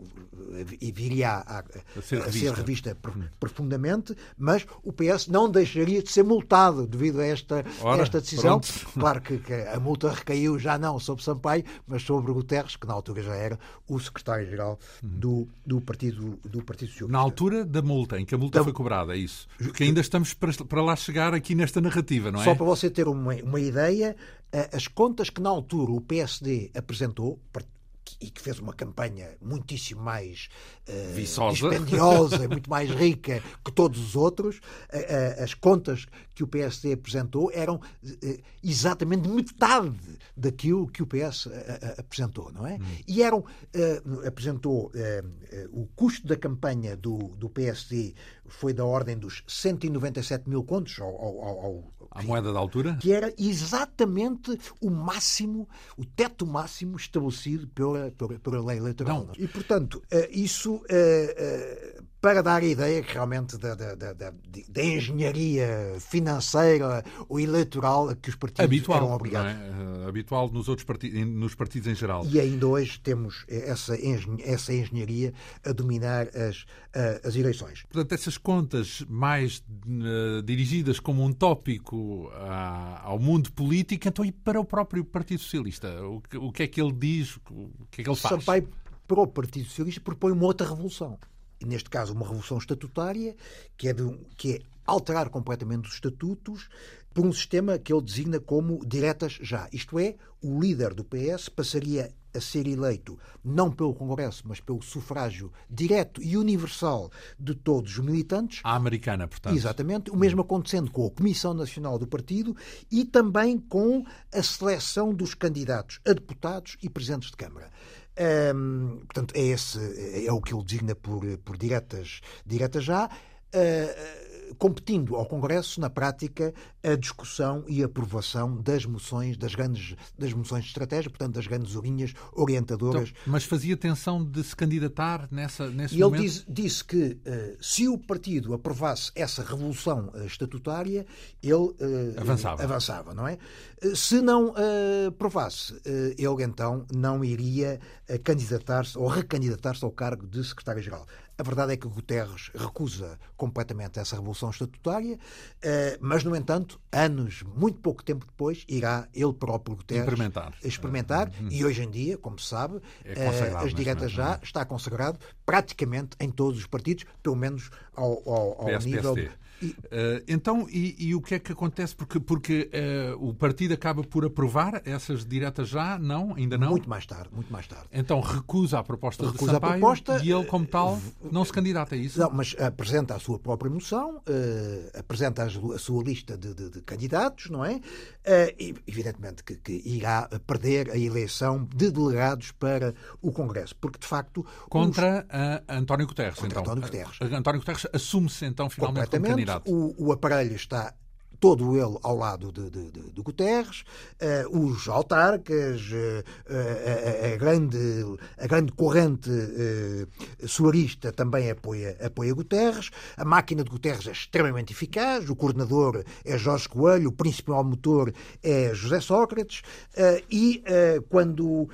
viria a, a, a, ser revista, a ser revista hum. profundamente, mas o PS não deixaria de ser multado devido a esta, Ora, esta decisão. Pronto. Claro que, que, a multa recaiu já não sobre Sampaio, mas sobre Guterres, que na altura já era o secretário-geral hum. do, do, Partido, do Partido Socialista. Na altura da multa, em que a multa foi cobrada, é isso? Porque ainda estamos para, para lá chegar aqui nesta narrativa, não é? Só para você ter uma, uma ideia, as contas que na altura o PSD apresentou, e que fez uma campanha muitíssimo mais uh, dispendiosa, muito mais rica que todos os outros, uh, uh, as contas que o PSD apresentou eram exatamente metade daquilo que o PS apresentou, não é? Hum. E eram, apresentou o custo da campanha do, do PSD foi da ordem dos 197 mil contos ao, ao, ao, a moeda da altura? Que era exatamente o máximo, o teto máximo estabelecido pela, pela, pela lei eleitoral. Não. E, portanto, eh, isso eh, eh, para dar a ideia que realmente da, da, da, da, engenharia financeira ou eleitoral que os partidos habitual, eram obrigados. É? Habitual nos outros partidos, nos partidos em geral. E ainda hoje temos essa, essa engenharia a dominar as, as eleições. Portanto, essas contas mais uh, dirigidas como um tópico ao mundo político, então e para o próprio Partido Socialista? O que, o que é que ele diz? O que é que ele faz? Sampaio, para o Partido Socialista, propõe uma outra revolução neste caso, uma revolução estatutária, que é, de, que é alterar completamente os estatutos por um sistema que ele designa como diretas já. Isto é, o líder do PS passaria a ser eleito não pelo Congresso, mas pelo sufrágio direto e universal de todos os militantes. A americana, portanto. Exatamente. O mesmo acontecendo com a Comissão Nacional do Partido e também com a seleção dos candidatos a deputados e presidentes de Câmara. Um, portanto, é, esse, é o que ele designa por, por diretas, diretas já. Uh, competindo ao Congresso, na prática, a discussão e aprovação das moções, das grandes das moções de estratégia, portanto, das grandes linhas orientadoras. Então, mas fazia tensão de se candidatar nessa, nesse e momento? E ele disse, disse que uh, se o partido aprovasse essa revolução uh, estatutária, ele uh, avançava. avançava, não é? Se não aprovasse, ele então não iria candidatar-se ou recandidatar-se ao cargo de secretário-geral. A verdade é que Guterres recusa completamente essa revolução estatutária, eh, mas, no entanto, anos, muito pouco tempo depois, irá ele próprio Guterres experimentar. experimentar uhum. e hoje em dia, como se sabe, é eh, as diretas já está consagrado praticamente em todos os partidos, pelo menos ao, ao, ao nível Uh, então, e, e, o que é que acontece? Porque, porque uh, o partido acaba por aprovar essas diretas já? Não? Ainda não? Muito mais tarde, muito mais tarde. Então recusa a proposta recusa de Sampaio a proposta, e ele, como tal, não se candidata a isso? Não, mas apresenta a sua própria moção, uh, apresenta a sua lista de, de, de candidatos, não é? e, evidentemente que, que, irá perder a eleição de delegados para o Congresso, porque de facto... Contra os... António Guterres, Contra então. António Guterres. António Guterres assume-se então finalmente como candidato o, o aparelho está todo ele ao lado de, de, de, de Guterres, uh, os autarcas, uh, a, grande, a grande corrente uh, solarista também apoia, apoia Guterres, a máquina de Guterres é extremamente eficaz, o coordenador é Jorge Coelho, o principal motor é José Sócrates, e quando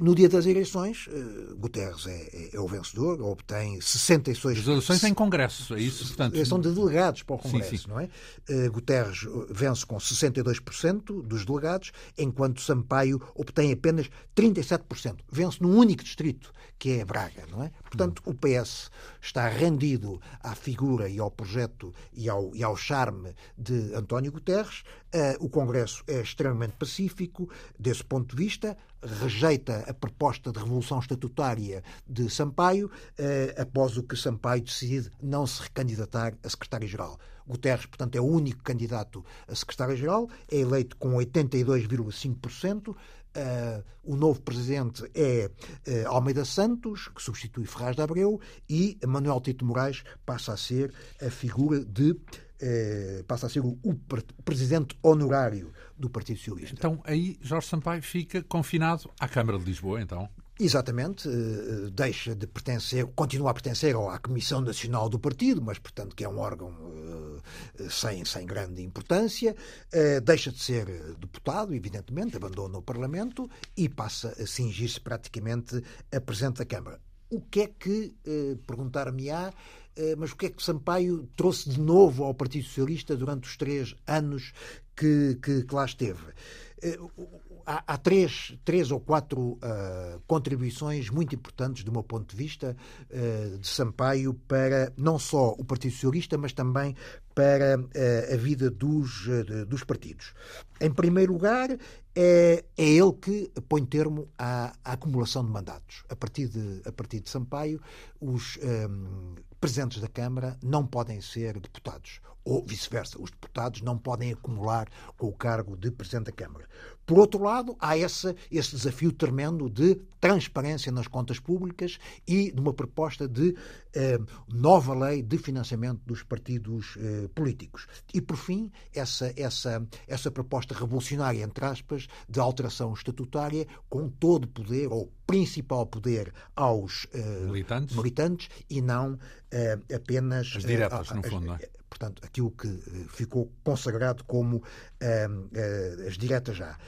no dia das eleições, uh, Guterres é, é, é, o vencedor, obtém 66... As eleições em Congresso, é isso? Portanto, são de delegados para o Congresso, sim, sim. não é? Uh, Guterres vence com 62% dos delegados, enquanto Sampaio obtém apenas 37%. Vence num único distrito, que é Braga, não é? Portanto, hum. o PS está rendido à figura e ao projeto e ao, e ao charme de António Guterres. Uh, o Congresso é extremamente pacífico desse ponto de vista rejeita a proposta de revolução estatutária de Sampaio, eh, após o que Sampaio decide não se recandidatar a secretário-geral. Guterres, portanto, é o único candidato a secretário-geral, é eleito com 82,5%. Uh, o novo presidente é uh, Almeida Santos, que substitui Ferraz de Abreu, e Manuel Tito Moraes passa a ser a figura de. Passa a ser o, o, presidente honorário do Partido Socialista. Então aí Jorge Sampaio fica confinado à Câmara de Lisboa, então? Exatamente, eh, eh, deixa de pertencer, continua a pertencer à Comissão Nacional do Partido, mas, portanto, que é um órgão eh, sem, sem grande importância, deixa de ser deputado, evidentemente, abandona o Parlamento e passa a cingir-se praticamente a Presidente da Câmara. O que é que, perguntar-me-á, mas o que é que Sampaio trouxe de novo ao Partido Socialista durante os três anos que, que, que lá esteve? há, há, três, três ou quatro uh, contribuições muito importantes, do meu ponto de vista, uh, de Sampaio para não só o Partido Socialista, mas também para uh, a vida dos, dos partidos. Em primeiro lugar, é, é ele que põe termo à, à, acumulação de mandatos. A partir de, a partir de Sampaio, os um, presidentes da Câmara não podem ser deputados ou vice-versa. Os deputados não podem acumular com o cargo de Presidente da Câmara. Por outro lado, há esse, esse desafio tremendo de transparência nas contas públicas e de uma proposta de eh, nova lei de financiamento dos partidos eh, políticos. E, por fim, essa, essa, essa proposta revolucionária, entre aspas, de alteração estatutária com todo o poder, ou principal poder, aos eh, militantes. militantes e não eh, apenas. As diretas, no fundo, não é? Portanto, aquilo que eh, ficou consagrado como uh, uh, as diretas já.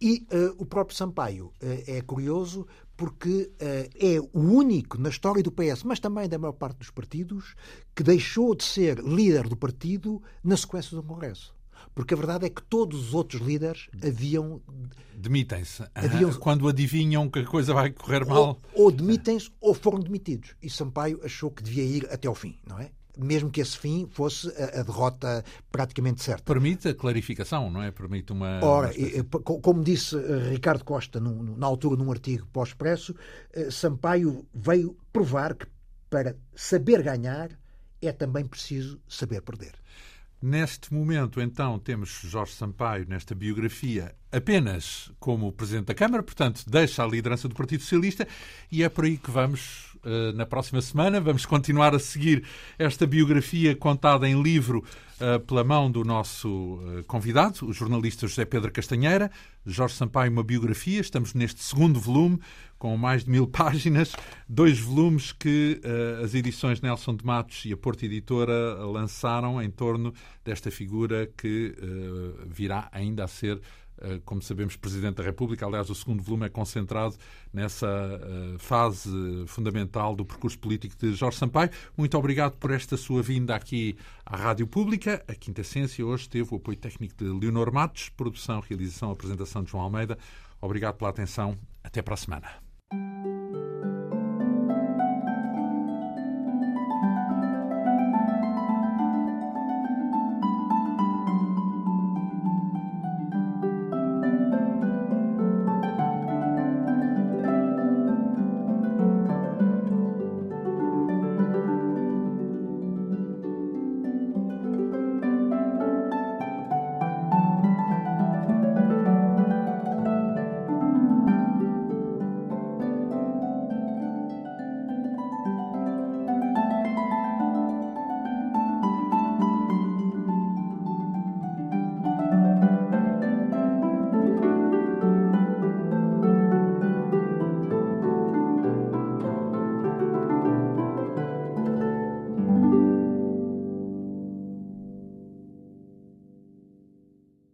E uh, o próprio Sampaio é curioso porque é o único na história do PS, mas também da maior parte dos partidos, que deixou de ser líder do partido na sequência do Congresso. Porque a verdade é que todos os outros líderes haviam. Demitem-se. Haviam... Quando adivinham que a coisa vai correr mal. Ou, ou demitem-se ou foram demitidos. E Sampaio achou que devia ir até ao fim, não é? Mesmo que esse fim fosse a, a, derrota praticamente certa. Permite a clarificação, não é? Permite uma. Ora, uma como disse eh, Ricardo Costa num, na altura num artigo pós-expresso, eh, Sampaio veio provar que para saber ganhar é também preciso saber perder. Neste momento, então, temos Jorge Sampaio nesta biografia apenas como Presidente da Câmara, portanto, deixa a liderança do Partido Socialista e é por aí que vamos uh, na próxima semana. Vamos continuar a seguir esta biografia contada em livro uh, pela mão do nosso uh, convidado, o jornalista José Pedro Castanheira. Jorge Sampaio, uma biografia. Estamos neste segundo volume, com mais de mil páginas, dois volumes que as edições Nelson de Matos e a Porta Editora lançaram em torno desta figura que virá ainda a ser eh, como sabemos, Presidente da República. Aliás, o segundo volume é concentrado nessa eh, fase fundamental do percurso político de Jorge Sampaio. Muito obrigado por esta sua vinda aqui à Rádio Pública. A Quinta Essência hoje teve o apoio técnico de Leonor Matos, produção, realização, apresentação de João Almeida. Obrigado pela atenção. Até para a semana.